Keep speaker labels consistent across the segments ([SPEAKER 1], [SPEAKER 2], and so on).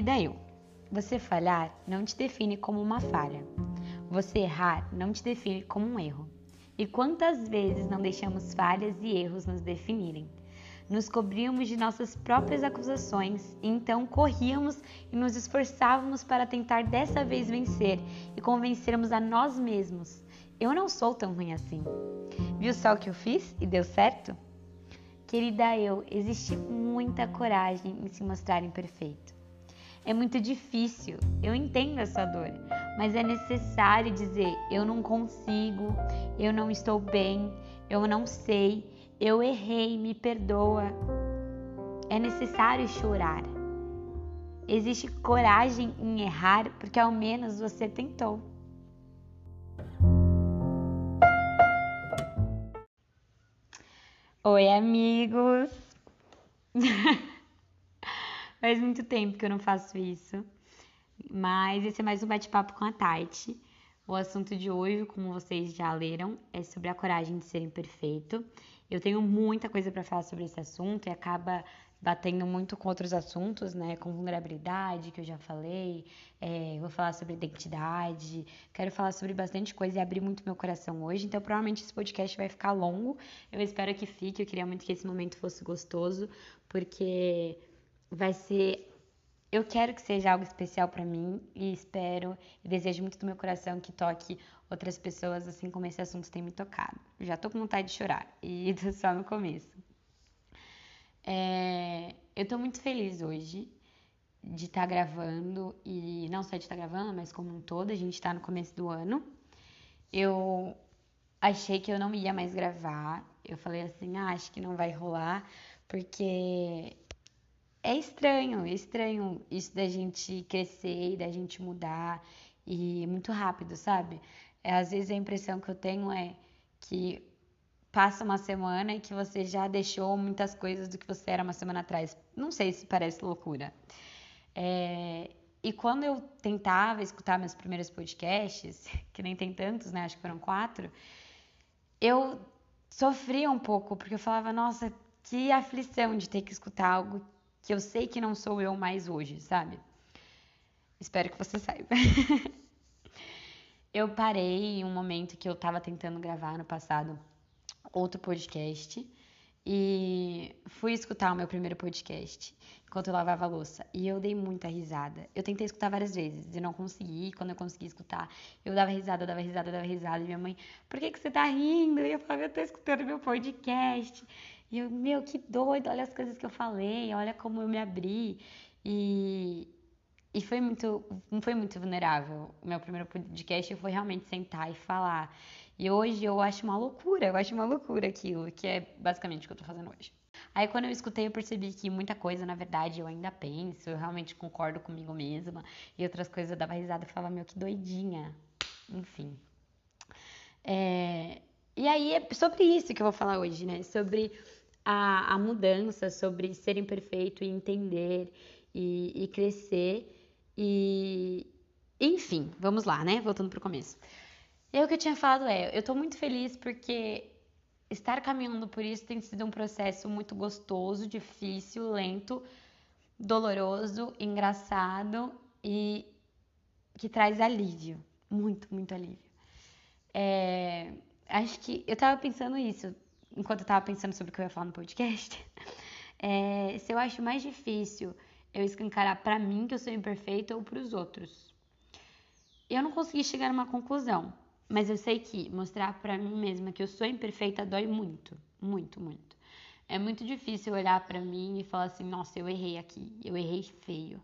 [SPEAKER 1] Querida eu, você falhar não te define como uma falha. Você errar não te define como um erro. E quantas vezes não deixamos falhas e erros nos definirem? Nos cobríamos de nossas próprias acusações e então corríamos e nos esforçávamos para tentar dessa vez vencer e convencermos a nós mesmos. Eu não sou tão ruim assim. Viu só o que eu fiz e deu certo? Querida eu, existe muita coragem em se mostrar imperfeito. É muito difícil, eu entendo a sua dor, mas é necessário dizer: eu não consigo, eu não estou bem, eu não sei, eu errei, me perdoa. É necessário chorar. Existe coragem em errar porque ao menos você tentou. Oi, amigos! Faz muito tempo que eu não faço isso, mas esse é mais um bate-papo com a Tati. O assunto de hoje, como vocês já leram, é sobre a coragem de ser imperfeito. Eu tenho muita coisa para falar sobre esse assunto e acaba batendo muito com outros assuntos, né? Com vulnerabilidade, que eu já falei. É, vou falar sobre identidade. Quero falar sobre bastante coisa e abrir muito meu coração hoje. Então, provavelmente esse podcast vai ficar longo. Eu espero que fique. Eu queria muito que esse momento fosse gostoso, porque vai ser. Eu quero que seja algo especial para mim e espero e desejo muito do meu coração que toque outras pessoas assim como esse assunto tem me tocado. Já tô com vontade de chorar e tô só no começo. É, eu tô muito feliz hoje de estar tá gravando e não só de estar tá gravando, mas como um todo, a gente tá no começo do ano. Eu achei que eu não ia mais gravar. Eu falei assim, ah, acho que não vai rolar, porque é estranho, é estranho isso da gente crescer e da gente mudar e muito rápido, sabe? É, às vezes a impressão que eu tenho é que passa uma semana e que você já deixou muitas coisas do que você era uma semana atrás. Não sei se parece loucura. É, e quando eu tentava escutar meus primeiros podcasts, que nem tem tantos, né? Acho que foram quatro, eu sofria um pouco, porque eu falava, nossa, que aflição de ter que escutar algo que eu sei que não sou eu mais hoje, sabe? Espero que você saiba. eu parei em um momento que eu tava tentando gravar no passado outro podcast e fui escutar o meu primeiro podcast enquanto eu lavava a louça e eu dei muita risada. Eu tentei escutar várias vezes e não consegui. Quando eu consegui escutar, eu dava risada, dava risada, dava risada. E minha mãe, por que, que você tá rindo? E eu falava, eu tô escutando meu podcast. E eu, meu, que doido, olha as coisas que eu falei, olha como eu me abri. E, e foi muito, não foi muito vulnerável. O meu primeiro podcast foi realmente sentar e falar. E hoje eu acho uma loucura, eu acho uma loucura aquilo, que é basicamente o que eu tô fazendo hoje. Aí quando eu escutei, eu percebi que muita coisa, na verdade, eu ainda penso, eu realmente concordo comigo mesma. E outras coisas eu dava risada e falava, meu, que doidinha. Enfim. É... E aí é sobre isso que eu vou falar hoje, né? Sobre a, a mudança, sobre ser imperfeito e entender e, e crescer. E enfim, vamos lá, né? Voltando pro começo. E o que eu tinha falado é, eu tô muito feliz porque estar caminhando por isso tem sido um processo muito gostoso, difícil, lento, doloroso, engraçado e que traz alívio, muito, muito alívio. É, acho que eu tava pensando isso enquanto eu tava pensando sobre o que eu ia falar no podcast, é, se eu acho mais difícil eu escancarar para mim que eu sou imperfeita ou para os outros. Eu não consegui chegar numa conclusão, mas eu sei que mostrar para mim mesma que eu sou imperfeita dói muito, muito, muito. É muito difícil olhar para mim e falar assim: "Nossa, eu errei aqui, eu errei feio".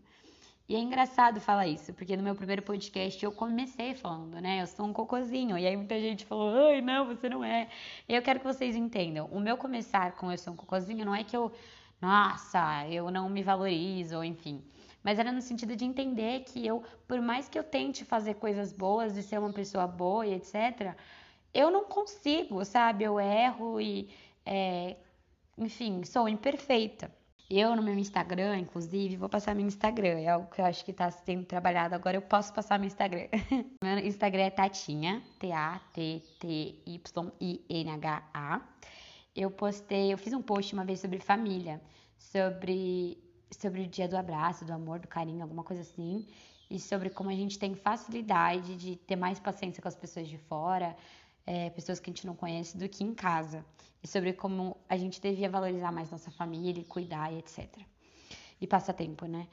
[SPEAKER 1] E é engraçado falar isso, porque no meu primeiro podcast eu comecei falando, né? Eu sou um cocôzinho. E aí muita gente falou, ai, não, você não é. E eu quero que vocês entendam. O meu começar com eu sou um cocôzinho não é que eu, nossa, eu não me valorizo, enfim. Mas era no sentido de entender que eu, por mais que eu tente fazer coisas boas e ser uma pessoa boa e etc., eu não consigo, sabe? Eu erro e, é, enfim, sou imperfeita. Eu no meu Instagram, inclusive, vou passar meu Instagram. É algo que eu acho que está sendo trabalhado agora. Eu posso passar meu Instagram. meu Instagram é Tatinha, T-A-T-T-Y-I-N-H-A. Eu postei, eu fiz um post uma vez sobre família, sobre sobre o dia do abraço, do amor, do carinho, alguma coisa assim. E sobre como a gente tem facilidade de ter mais paciência com as pessoas de fora, é, pessoas que a gente não conhece, do que em casa. E sobre como a gente devia valorizar mais nossa família, cuidar e etc. E passar tempo, né?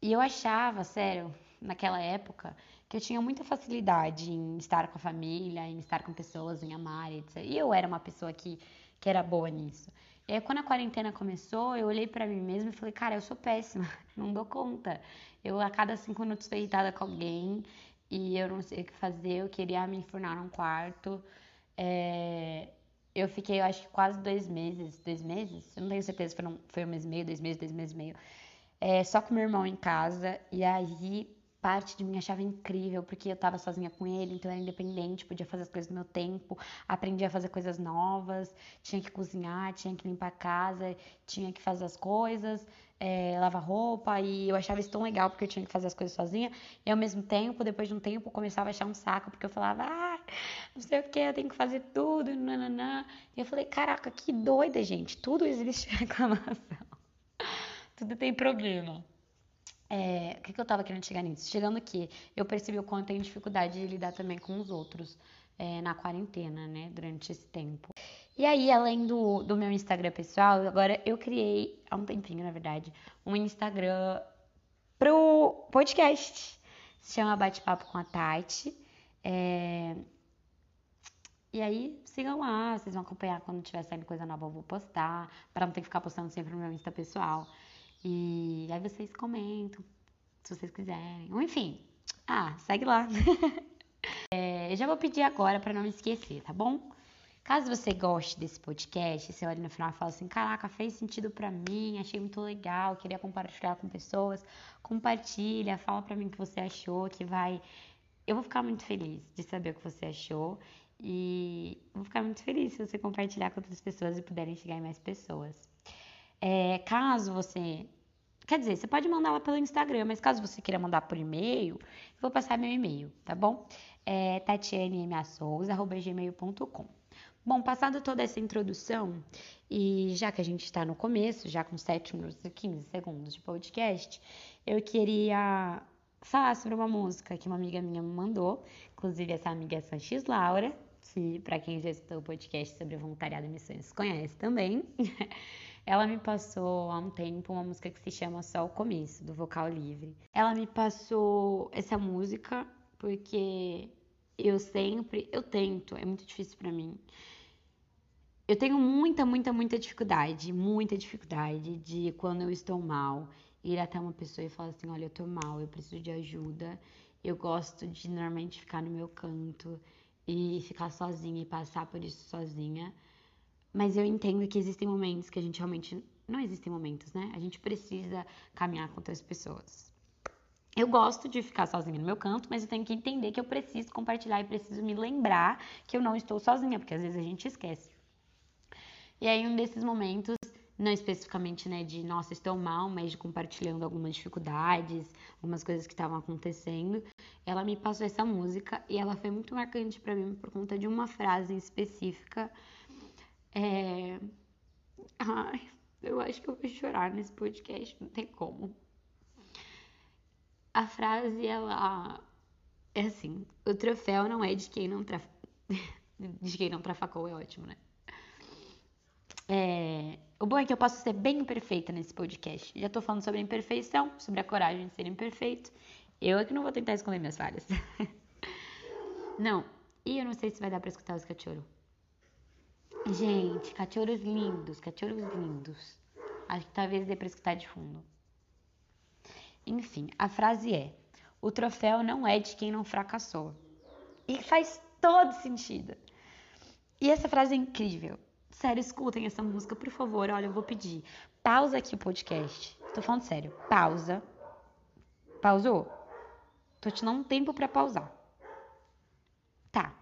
[SPEAKER 1] E eu achava, sério, naquela época, que eu tinha muita facilidade em estar com a família, em estar com pessoas, em amar, etc. E eu era uma pessoa que, que era boa nisso. E aí, quando a quarentena começou, eu olhei para mim mesma e falei, cara, eu sou péssima, não dou conta. Eu, a cada cinco minutos, estou irritada com alguém e eu não sei o que fazer, eu queria me enfurnar num quarto. É... Eu fiquei, eu acho que quase dois meses, dois meses? Eu não tenho certeza, foi um, foi um mês e meio, dois meses, dois meses e meio. É, só com meu irmão em casa. E aí parte de mim achava incrível, porque eu tava sozinha com ele, então eu era independente, podia fazer as coisas no meu tempo, aprendi a fazer coisas novas, tinha que cozinhar, tinha que limpar a casa, tinha que fazer as coisas, é, lavar roupa, e eu achava isso tão legal porque eu tinha que fazer as coisas sozinha, e ao mesmo tempo, depois de um tempo, eu começava a achar um saco, porque eu falava, ah, não sei o que, eu tenho que fazer tudo, nananã. E eu falei, caraca, que doida, gente, tudo existe reclamação, tudo tem problema. É, o que, que eu tava querendo chegar nisso? Chegando aqui, eu percebi o quanto tenho dificuldade de lidar também com os outros é, na quarentena, né? Durante esse tempo. E aí, além do, do meu Instagram pessoal, agora eu criei, há um tempinho, na verdade, um Instagram pro podcast. Se chama Bate-Papo com a Tati. É... E aí, sigam lá, vocês vão acompanhar quando tiver saindo coisa nova, eu vou postar, para não ter que ficar postando sempre no meu Insta pessoal. E aí vocês comentam, se vocês quiserem. Ou enfim, ah, segue lá. é, eu já vou pedir agora para não me esquecer, tá bom? Caso você goste desse podcast, você olha no final e fala assim: caraca, fez sentido para mim, achei muito legal, queria compartilhar com pessoas, compartilha, fala para mim o que você achou, que vai. Eu vou ficar muito feliz de saber o que você achou e vou ficar muito feliz se você compartilhar com outras pessoas e puderem chegar em mais pessoas. É, caso você. Quer dizer, você pode mandar lá pelo Instagram, mas caso você queira mandar por e-mail, eu vou passar meu e-mail, tá bom? É tatianemsouza.gmail.com Bom, passado toda essa introdução, e já que a gente está no começo, já com 7 minutos e 15 segundos de podcast, eu queria falar sobre uma música que uma amiga minha me mandou, inclusive essa amiga é Sanches Laura, que para quem já escutou o podcast sobre voluntariado e missões conhece também. Ela me passou há um tempo uma música que se chama Só o Começo, do Vocal Livre. Ela me passou essa música porque eu sempre, eu tento, é muito difícil para mim. Eu tenho muita, muita, muita dificuldade, muita dificuldade de quando eu estou mal, ir até uma pessoa e falar assim: olha, eu tô mal, eu preciso de ajuda. Eu gosto de normalmente ficar no meu canto e ficar sozinha e passar por isso sozinha. Mas eu entendo que existem momentos que a gente realmente. Não existem momentos, né? A gente precisa caminhar com outras pessoas. Eu gosto de ficar sozinha no meu canto, mas eu tenho que entender que eu preciso compartilhar e preciso me lembrar que eu não estou sozinha, porque às vezes a gente esquece. E aí, um desses momentos, não especificamente né, de nossa, estou mal, mas de compartilhando algumas dificuldades, algumas coisas que estavam acontecendo, ela me passou essa música e ela foi muito marcante para mim por conta de uma frase específica é... Ai, eu acho que eu vou chorar nesse podcast, não tem como. A frase, ela é assim: o troféu não é de quem não traf... de quem não trafacou, é ótimo, né? É... O bom é que eu posso ser bem imperfeita nesse podcast. Já tô falando sobre a imperfeição, sobre a coragem de ser imperfeito. Eu é que não vou tentar esconder minhas falhas. não. E eu não sei se vai dar pra escutar os cachorros. Gente, cachorros lindos, cachorros lindos. Acho que talvez dê pra escutar de fundo. Enfim, a frase é: o troféu não é de quem não fracassou. E faz todo sentido. E essa frase é incrível. Sério, escutem essa música, por favor. Olha, eu vou pedir. Pausa aqui o podcast. Tô falando sério. Pausa. Pausou? Tô te dando um tempo para pausar. Tá.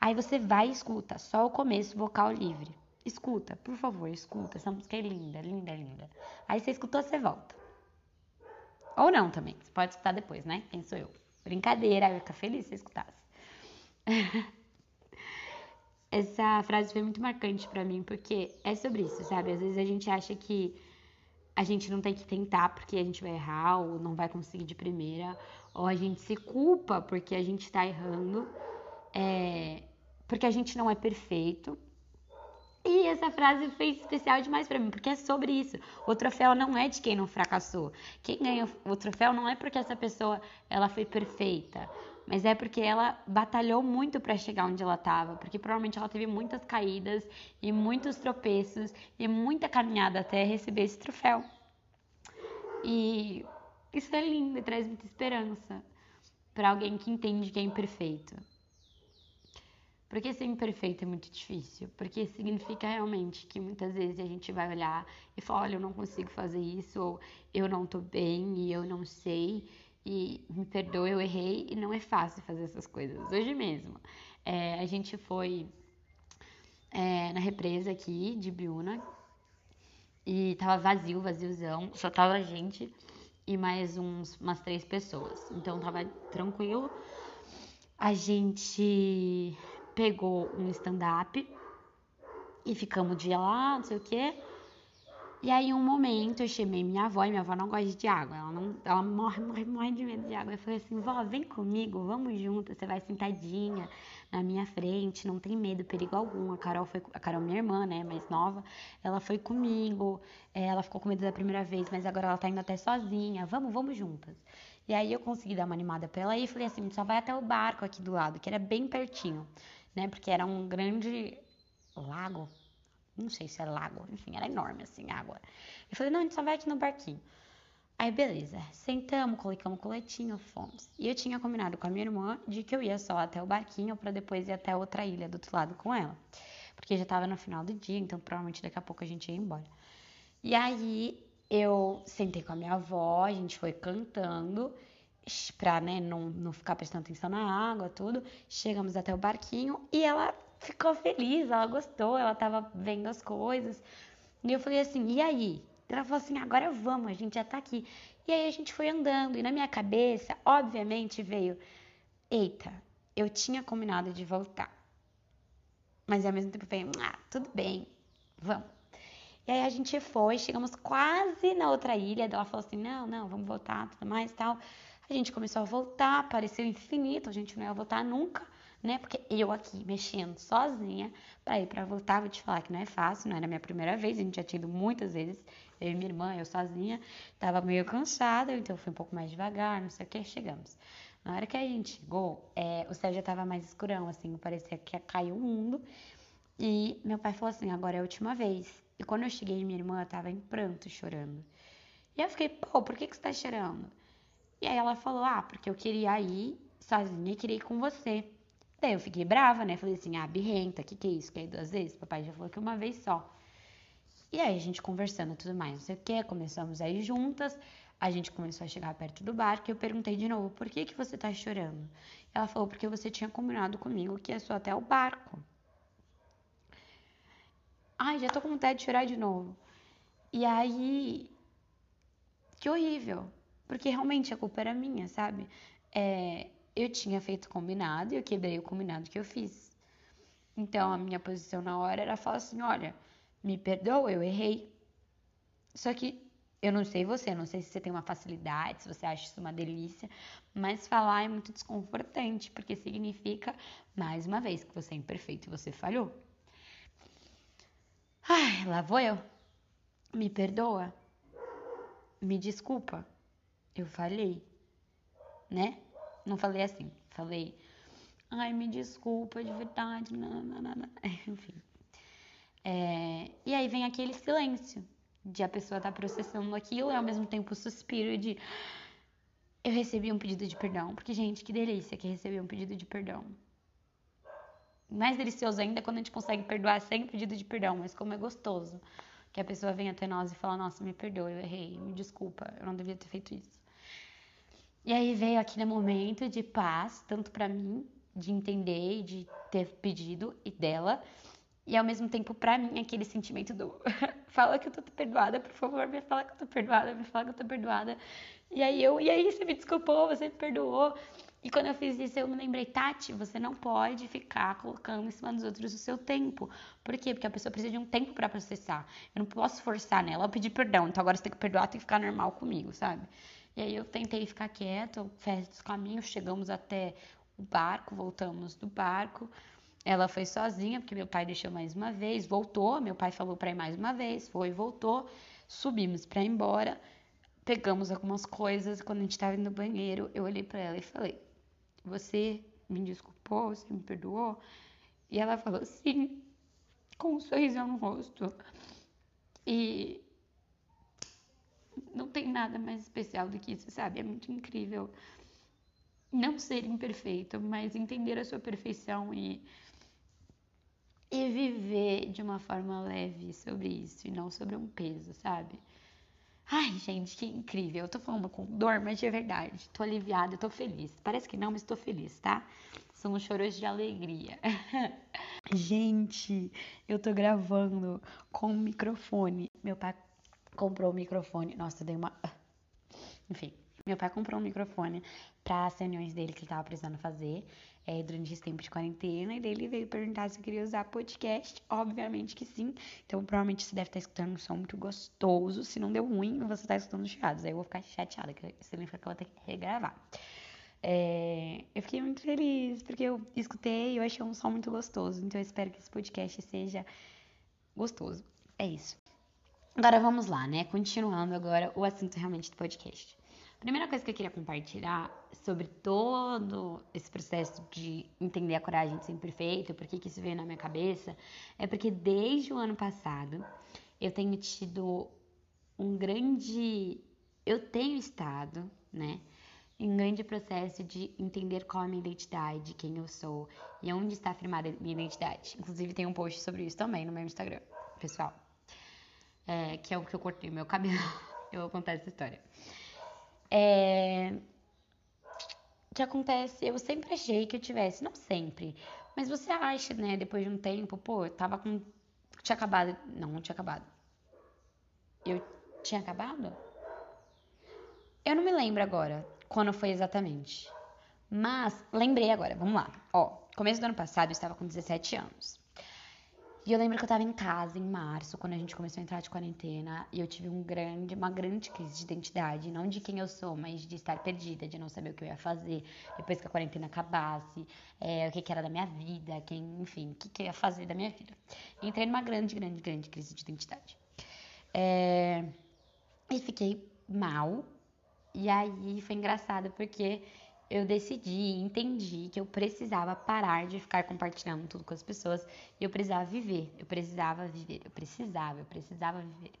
[SPEAKER 1] Aí você vai e escuta, só o começo vocal livre. Escuta, por favor, escuta. Essa música é linda, linda, linda. Aí você escutou, você volta. Ou não também. Você pode escutar depois, né? Quem sou eu? Brincadeira, eu ia ficar feliz se você escutasse. Essa frase foi muito marcante para mim, porque é sobre isso, sabe? Às vezes a gente acha que a gente não tem que tentar porque a gente vai errar ou não vai conseguir de primeira, ou a gente se culpa porque a gente está errando, é, porque a gente não é perfeito. E essa frase fez especial demais para mim, porque é sobre isso. O troféu não é de quem não fracassou. Quem ganha o troféu não é porque essa pessoa ela foi perfeita, mas é porque ela batalhou muito para chegar onde ela estava, porque provavelmente ela teve muitas caídas e muitos tropeços e muita caminhada até receber esse troféu. E isso é lindo e traz muita esperança para alguém que entende que é imperfeito. Porque ser imperfeito é muito difícil, porque significa realmente que muitas vezes a gente vai olhar e falar, olha, eu não consigo fazer isso, ou eu não tô bem e eu não sei, e me perdoe, eu errei, e não é fácil fazer essas coisas. Hoje mesmo, é, a gente foi é, na represa aqui de Biúna, e tava vazio, vaziozão, só tava a gente e mais uns, umas três pessoas. Então tava tranquilo. A gente pegou um stand-up e ficamos o dia lá, não sei o quê. E aí, um momento, eu chamei minha avó, e minha avó não gosta de água, ela, não, ela morre, morre, morre de medo de água. Eu falei assim, vó, vem comigo, vamos juntas, você vai sentadinha na minha frente, não tem medo, perigo algum. A Carol foi, a Carol, minha irmã, né, mais nova, ela foi comigo, é, ela ficou com medo da primeira vez, mas agora ela tá indo até sozinha, vamos, vamos juntas. E aí eu consegui dar uma animada pra ela e falei assim, só vai até o barco aqui do lado, que era bem pertinho né? Porque era um grande lago. Não sei se era lago, enfim, era enorme assim água. Eu falei, não, a gente só vai aqui no barquinho. Aí, beleza, sentamos, colocamos o coletinho, fomos. E eu tinha combinado com a minha irmã de que eu ia só até o barquinho para depois ir até outra ilha do outro lado com ela. Porque já tava no final do dia, então provavelmente daqui a pouco a gente ia embora. E aí eu sentei com a minha avó, a gente foi cantando pra né, não, não ficar prestando atenção na água, tudo. Chegamos até o barquinho e ela ficou feliz, ela gostou, ela tava vendo as coisas. E eu falei assim, e aí? Ela falou assim, agora vamos, a gente já tá aqui. E aí a gente foi andando e na minha cabeça, obviamente, veio, eita, eu tinha combinado de voltar. Mas ao mesmo tempo veio, ah, tudo bem, vamos. E aí a gente foi, chegamos quase na outra ilha, ela falou assim, não, não, vamos voltar, tudo mais, tal. A gente começou a voltar, pareceu infinito, a gente não ia voltar nunca, né? Porque eu aqui mexendo sozinha para ir para voltar, vou te falar que não é fácil, não era a minha primeira vez, a gente já tinha ido muitas vezes, eu e minha irmã, eu sozinha, tava meio cansada, então fui um pouco mais devagar, não sei o que, chegamos. Na hora que a gente chegou, é, o céu já tava mais escurão, assim, parecia que ia cair o mundo. E meu pai falou assim: agora é a última vez. E quando eu cheguei, minha irmã tava em pranto, chorando. E eu fiquei, pô, por que, que você tá chorando? E aí ela falou: Ah, porque eu queria ir sozinha e queria ir com você. Daí eu fiquei brava, né? Falei assim: Ah, birrenta, que que é isso? Quer ir duas vezes? Papai já falou que uma vez só. E aí a gente conversando tudo mais, não sei o que, começamos a ir juntas. A gente começou a chegar perto do barco e eu perguntei de novo: Por que que você tá chorando? Ela falou: Porque você tinha combinado comigo que ia só até o barco. Ai, já tô com vontade de chorar de novo. E aí, que horrível. Porque realmente a culpa era minha, sabe? É, eu tinha feito combinado e eu quebrei o combinado que eu fiz. Então a minha posição na hora era falar assim: olha, me perdoa, eu errei. Só que eu não sei você, não sei se você tem uma facilidade, se você acha isso uma delícia, mas falar é muito desconfortante, porque significa, mais uma vez, que você é imperfeito e você falhou. Ai, lá vou eu. Me perdoa. Me desculpa eu falhei, né? Não falei assim, falei, ai, me desculpa de verdade, não, não, não, enfim. É, e aí vem aquele silêncio de a pessoa estar tá processando aquilo e ao mesmo tempo o suspiro de eu recebi um pedido de perdão, porque gente, que delícia que receber um pedido de perdão. Mais delicioso ainda quando a gente consegue perdoar sem pedido de perdão, mas como é gostoso que a pessoa vem até nós e fala: Nossa, me perdoa, eu errei, me desculpa, eu não devia ter feito isso. E aí veio aquele momento de paz, tanto para mim, de entender e de ter pedido, e dela, e ao mesmo tempo para mim aquele sentimento do fala que eu tô perdoada, por favor, me fala que eu tô perdoada, me fala que eu tô perdoada. E aí eu, e aí você me desculpou, você me perdoou. E quando eu fiz isso, eu me lembrei, Tati, você não pode ficar colocando em cima dos outros o seu tempo. Por quê? Porque a pessoa precisa de um tempo para processar. Eu não posso forçar nela a pedir perdão. Então agora você tem que perdoar, tem que ficar normal comigo, sabe? E aí eu tentei ficar quieta, fez os caminhos, chegamos até o barco, voltamos do barco. Ela foi sozinha, porque meu pai deixou mais uma vez, voltou, meu pai falou para ir mais uma vez, foi, voltou, subimos para ir embora, pegamos algumas coisas, quando a gente estava no banheiro, eu olhei para ela e falei: "Você me desculpou, você me perdoou?" E ela falou: "Sim", com um sorrisão no rosto. E não tem nada mais especial do que isso, sabe? É muito incrível não ser imperfeito, mas entender a sua perfeição e e viver de uma forma leve sobre isso e não sobre um peso, sabe? Ai, gente, que incrível. Eu tô falando com dor, mas de verdade. Tô aliviada, tô feliz. Parece que não, mas tô feliz, tá? São choros de alegria. gente, eu tô gravando com o microfone. Meu pai comprou o microfone. Nossa, dei uma. Enfim, meu pai comprou um microfone para as reuniões dele que ele tava precisando fazer é, durante esse tempo de quarentena. E daí ele veio perguntar se eu queria usar podcast. Obviamente que sim. Então, provavelmente você deve estar escutando um som muito gostoso. Se não deu ruim, você tá escutando chiados. Aí eu vou ficar chateada, que lembra que eu vou ter que regravar. É, eu fiquei muito feliz porque eu escutei e eu achei um som muito gostoso. Então eu espero que esse podcast seja gostoso. É isso. Agora vamos lá, né? Continuando agora o assunto realmente do podcast. Primeira coisa que eu queria compartilhar sobre todo esse processo de entender a coragem de ser imperfeito, por que, que isso veio na minha cabeça, é porque desde o ano passado eu tenho tido um grande. Eu tenho estado, né? Em um grande processo de entender qual é a minha identidade, quem eu sou e onde está afirmada a minha identidade. Inclusive, tem um post sobre isso também no meu Instagram, pessoal. É, que é o que eu cortei meu cabelo. eu vou contar essa história. É... Que acontece? Eu sempre achei que eu tivesse, não sempre, mas você acha, né, depois de um tempo, pô, eu tava com. Tinha acabado. Não, não tinha acabado. Eu tinha acabado? Eu não me lembro agora quando foi exatamente. Mas lembrei agora, vamos lá. Ó, começo do ano passado eu estava com 17 anos. E eu lembro que eu tava em casa em março, quando a gente começou a entrar de quarentena, e eu tive um grande, uma grande crise de identidade, não de quem eu sou, mas de estar perdida, de não saber o que eu ia fazer depois que a quarentena acabasse, é, o que, que, era da minha vida, quem, enfim, o que, que eu ia fazer da minha vida. entrei numa grande, grande, grande crise de identidade. É, e fiquei mal, e aí foi engraçado porque eu decidi, entendi que eu precisava parar de ficar compartilhando tudo com as pessoas e eu precisava viver, eu precisava viver, eu precisava, eu precisava viver.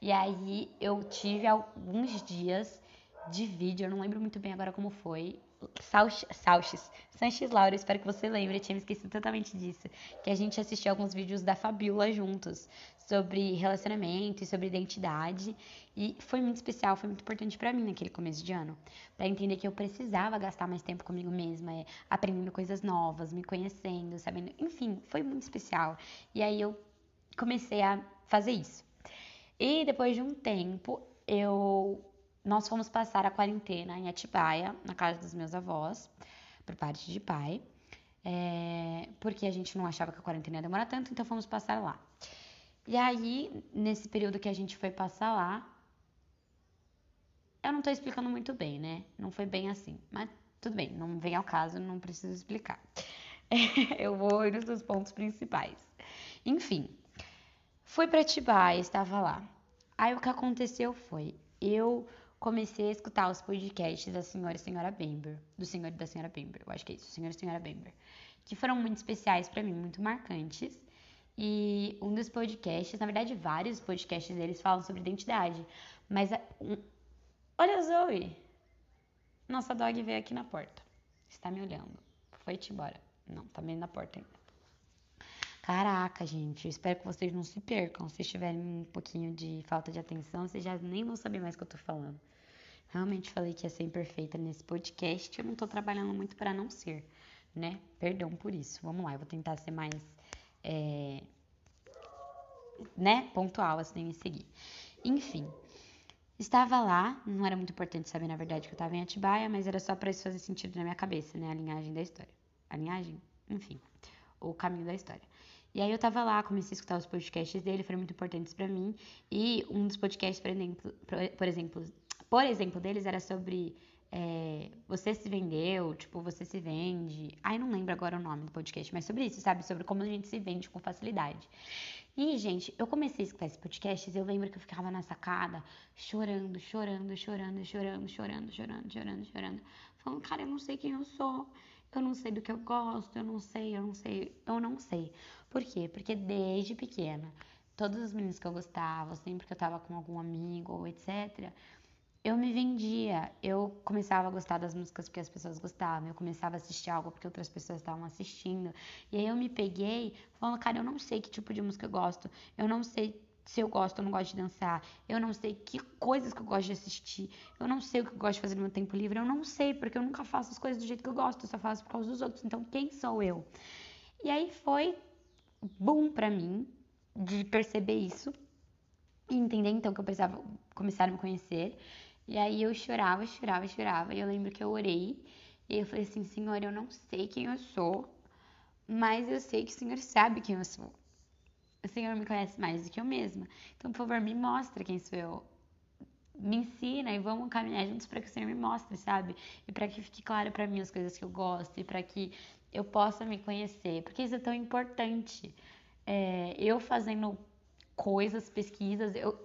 [SPEAKER 1] E aí eu tive alguns dias de vídeo, eu não lembro muito bem agora como foi, Sauches, Sanches Laura, espero que você lembre, eu tinha me esquecido totalmente disso, que a gente assistiu alguns vídeos da Fabiola juntos, sobre relacionamento e sobre identidade, e foi muito especial, foi muito importante para mim naquele começo de ano, para entender que eu precisava gastar mais tempo comigo mesma, é, aprendendo coisas novas, me conhecendo, sabendo, enfim, foi muito especial. E aí eu comecei a fazer isso. E depois de um tempo, eu nós fomos passar a quarentena em Atibaia, na casa dos meus avós, por parte de pai, é, porque a gente não achava que a quarentena ia demorar tanto, então fomos passar lá. E aí, nesse período que a gente foi passar lá, eu não tô explicando muito bem, né? Não foi bem assim, mas tudo bem, não vem ao caso, não preciso explicar. eu vou ir nos pontos principais. Enfim, fui para Atibaia, estava lá. Aí o que aconteceu foi, eu comecei a escutar os podcasts da senhora e senhora Bember, do senhor e da senhora Bember, eu acho que é isso, senhor e senhora Bember, que foram muito especiais para mim, muito marcantes. E um dos podcasts, na verdade, vários podcasts deles falam sobre identidade, mas um... olha a Zoe. Nossa dog veio aqui na porta. Está me olhando. Foi-te embora. Não, tá meio na porta ainda. Caraca, gente, eu espero que vocês não se percam. Se tiverem um pouquinho de falta de atenção, vocês já nem vão saber mais o que eu tô falando. Realmente falei que ia ser imperfeita nesse podcast. Eu não tô trabalhando muito para não ser, né? Perdão por isso. Vamos lá, eu vou tentar ser mais, é, né? Pontual, assim, me seguir. Enfim. Estava lá, não era muito importante saber na verdade que eu estava em Atibaia, mas era só para isso fazer sentido na minha cabeça, né? A linhagem da história. A linhagem? Enfim, o caminho da história. E aí eu tava lá, comecei a escutar os podcasts dele, foram muito importantes para mim. E um dos podcasts, por exemplo, por exemplo, por exemplo deles era sobre é, você se vendeu, tipo, você se vende. Ai, não lembro agora o nome do podcast, mas sobre isso, sabe? Sobre como a gente se vende com facilidade. E, gente, eu comecei a escutar esse podcast e eu lembro que eu ficava na sacada chorando, chorando, chorando, chorando, chorando, chorando, chorando, chorando. Falando, cara, eu não sei quem eu sou. Eu não sei do que eu gosto, eu não sei, eu não sei, eu não sei. Por quê? Porque desde pequena, todos os meninos que eu gostava, sempre que eu tava com algum amigo ou etc., eu me vendia. Eu começava a gostar das músicas porque as pessoas gostavam, eu começava a assistir algo porque outras pessoas estavam assistindo. E aí eu me peguei falando, cara, eu não sei que tipo de música eu gosto, eu não sei se eu gosto ou não gosto de dançar, eu não sei que coisas que eu gosto de assistir, eu não sei o que eu gosto de fazer no meu tempo livre, eu não sei, porque eu nunca faço as coisas do jeito que eu gosto, eu só faço por causa dos outros. Então, quem sou eu? E aí foi bom para mim de perceber isso e entender então que eu precisava começar a me conhecer. E aí eu chorava, chorava, chorava. E eu lembro que eu orei e eu falei assim: Senhor, eu não sei quem eu sou, mas eu sei que o Senhor sabe quem eu sou o Senhor me conhece mais do que eu mesma. Então, por favor, me mostra quem sou eu. Me ensina e vamos caminhar juntos para que o Senhor me mostre, sabe? E para que fique claro para mim as coisas que eu gosto e para que eu possa me conhecer, porque isso é tão importante. É, eu fazendo coisas, pesquisas, eu,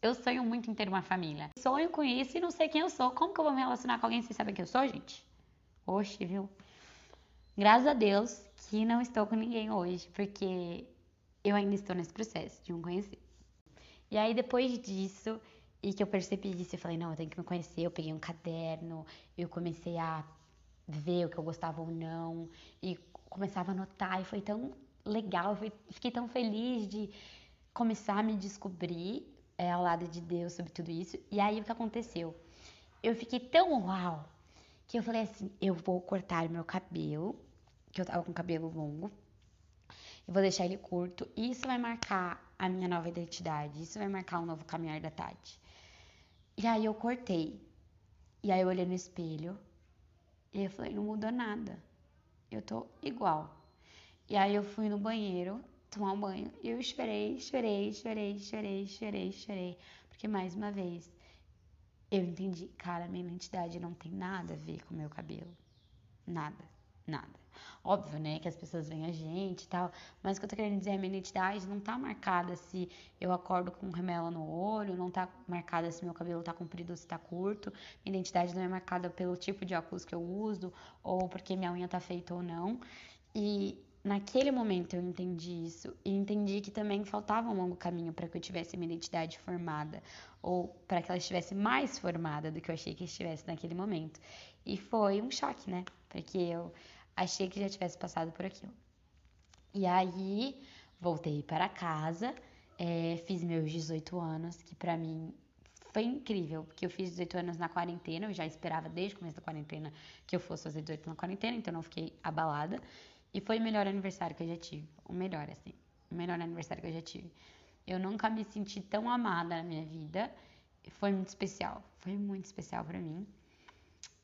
[SPEAKER 1] eu sonho muito em ter uma família. Sonho com isso e não sei quem eu sou. Como que eu vou me relacionar com alguém sem saber quem eu sou, gente? Oxe, viu? Graças a Deus que não estou com ninguém hoje, porque eu ainda estou nesse processo de me conhecer. E aí, depois disso, e que eu percebi isso, eu falei, não, eu tenho que me conhecer. Eu peguei um caderno, eu comecei a ver o que eu gostava ou não, e começava a anotar, e foi tão legal, eu fiquei tão feliz de começar a me descobrir é, ao lado de Deus sobre tudo isso. E aí, o que aconteceu? Eu fiquei tão uau, que eu falei assim, eu vou cortar meu cabelo, que eu tava com cabelo longo, eu vou deixar ele curto. E isso vai marcar a minha nova identidade. Isso vai marcar o um novo caminhar da Tati. E aí eu cortei. E aí eu olhei no espelho. E eu falei, não mudou nada. Eu tô igual. E aí eu fui no banheiro tomar um banho. E eu chorei, chorei, chorei, chorei, chorei, chorei. Porque mais uma vez eu entendi, cara, minha identidade não tem nada a ver com o meu cabelo. Nada, nada. Óbvio, né, que as pessoas veem a gente e tal, mas o que eu tô querendo dizer é a minha identidade não tá marcada se eu acordo com remela no olho, não tá marcada se meu cabelo tá comprido ou se tá curto. Minha identidade não é marcada pelo tipo de óculos que eu uso ou porque minha unha tá feita ou não. E naquele momento eu entendi isso e entendi que também faltava um longo caminho para que eu tivesse minha identidade formada ou para que ela estivesse mais formada do que eu achei que estivesse naquele momento. E foi um choque, né? Porque eu achei que já tivesse passado por aquilo. E aí voltei para casa, é, fiz meus 18 anos, que para mim foi incrível, porque eu fiz 18 anos na quarentena, eu já esperava desde o começo da quarentena que eu fosse fazer 18 na quarentena, então não fiquei abalada. E foi o melhor aniversário que eu já tive, o melhor, assim, o melhor aniversário que eu já tive. Eu nunca me senti tão amada na minha vida, foi muito especial, foi muito especial para mim.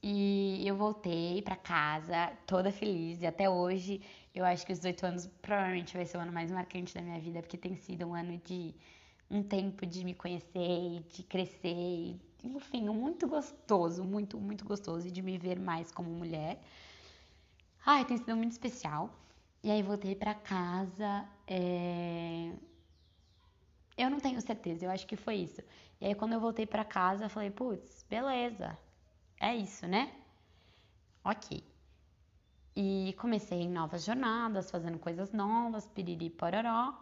[SPEAKER 1] E eu voltei para casa toda feliz. E até hoje, eu acho que os 18 anos provavelmente vai ser o ano mais marcante da minha vida, porque tem sido um ano de um tempo de me conhecer, de crescer, enfim, muito gostoso, muito, muito gostoso e de me ver mais como mulher. Ai, tem sido muito especial. E aí voltei para casa. É... Eu não tenho certeza, eu acho que foi isso. E aí quando eu voltei para casa, eu falei, putz, beleza, é isso, né? Ok. E comecei em novas jornadas, fazendo coisas novas, piriri pororó.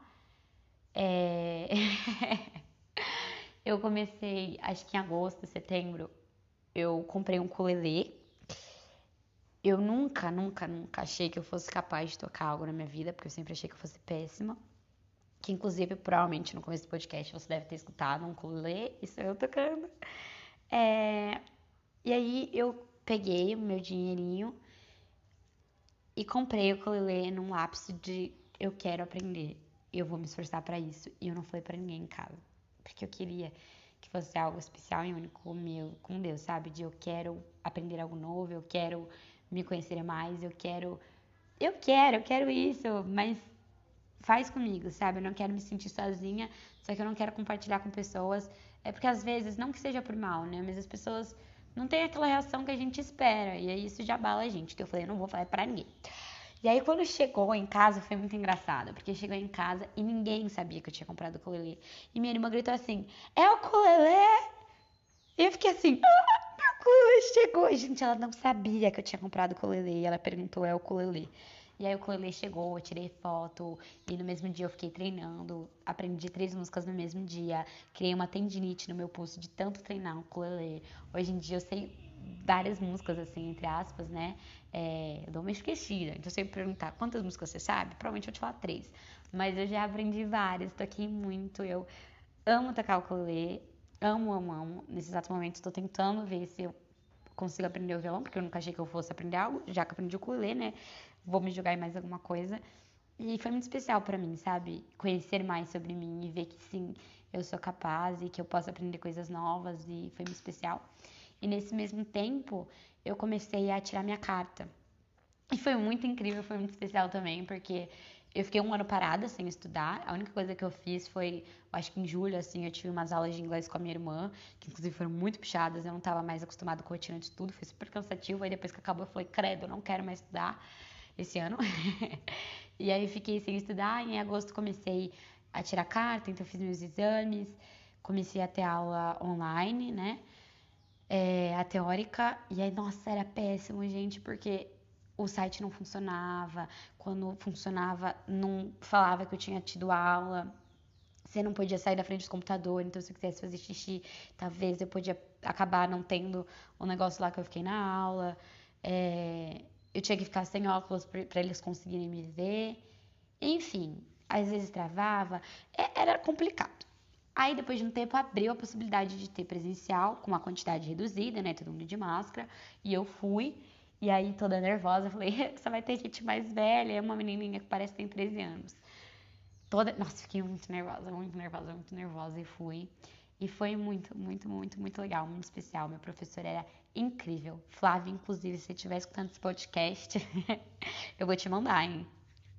[SPEAKER 1] É... eu comecei, acho que em agosto, setembro, eu comprei um ukulele. Eu nunca, nunca, nunca achei que eu fosse capaz de tocar algo na minha vida, porque eu sempre achei que eu fosse péssima. Que inclusive, provavelmente no começo do podcast você deve ter escutado um ukulele, isso eu tocando. É... E aí eu peguei o meu dinheirinho e comprei o ukulele num lapso de eu quero aprender, eu vou me esforçar para isso. E eu não falei para ninguém em casa, porque eu queria que fosse algo especial e único meu com Deus, sabe? De eu quero aprender algo novo, eu quero me conhecer mais, eu quero. Eu quero, eu quero isso, mas faz comigo, sabe? Eu não quero me sentir sozinha, só que eu não quero compartilhar com pessoas. É porque às vezes, não que seja por mal, né? Mas as pessoas não têm aquela reação que a gente espera. E aí isso já abala a gente, que eu falei, não vou falar pra ninguém. E aí quando chegou em casa foi muito engraçado, porque chegou em casa e ninguém sabia que eu tinha comprado o ukulele. E minha irmã gritou assim: "É o ukulele?" E eu fiquei assim: "Ah, meu ukulele chegou". Gente, ela não sabia que eu tinha comprado o ukulele e ela perguntou: "É o ukulele?" E aí o ukulele chegou, eu tirei foto e no mesmo dia eu fiquei treinando, aprendi três músicas no mesmo dia, criei uma tendinite no meu pulso de tanto treinar o ukulele. Hoje em dia eu sei várias músicas, assim, entre aspas, né? É, eu dou uma esquecida. Então, se eu perguntar quantas músicas você sabe, provavelmente eu te falar três. Mas eu já aprendi várias, toquei muito. Eu amo tocar o ukulele, amo, amo, amo. Nesse exato momento, estou tentando ver se eu consigo aprender o violão, porque eu nunca achei que eu fosse aprender algo. Já que aprendi o ukulele, né? Vou me jogar em mais alguma coisa. E foi muito especial para mim, sabe? Conhecer mais sobre mim e ver que sim, eu sou capaz e que eu posso aprender coisas novas e foi muito especial. E nesse mesmo tempo, eu comecei a tirar minha carta. E foi muito incrível, foi muito especial também, porque eu fiquei um ano parada sem estudar. A única coisa que eu fiz foi, acho que em julho, assim, eu tive umas aulas de inglês com a minha irmã, que inclusive foram muito puxadas. Eu não estava mais acostumada com a rotina de tudo, foi super cansativo. Aí depois que acabou, eu falei, credo, eu não quero mais estudar esse ano. e aí fiquei sem estudar. Em agosto comecei a tirar carta, então fiz meus exames, comecei a ter aula online, né? é, a teórica, e aí, nossa, era péssimo, gente, porque o site não funcionava, quando funcionava, não falava que eu tinha tido aula, você não podia sair da frente do computador, então se eu quisesse fazer xixi, talvez eu podia acabar não tendo o negócio lá que eu fiquei na aula, é, eu tinha que ficar sem óculos para eles conseguirem me ver, enfim, às vezes travava, é, era complicado. Aí, depois de um tempo, abriu a possibilidade de ter presencial, com uma quantidade reduzida, né? Todo mundo de máscara. E eu fui. E aí, toda nervosa, falei: só vai ter gente mais velha. É uma menininha que parece que tem 13 anos. Toda... Nossa, fiquei muito nervosa, muito nervosa, muito nervosa. E fui. E foi muito, muito, muito, muito legal, muito especial. Meu professor era incrível. Flávio, inclusive, se você estiver escutando esse podcast, eu vou te mandar, hein?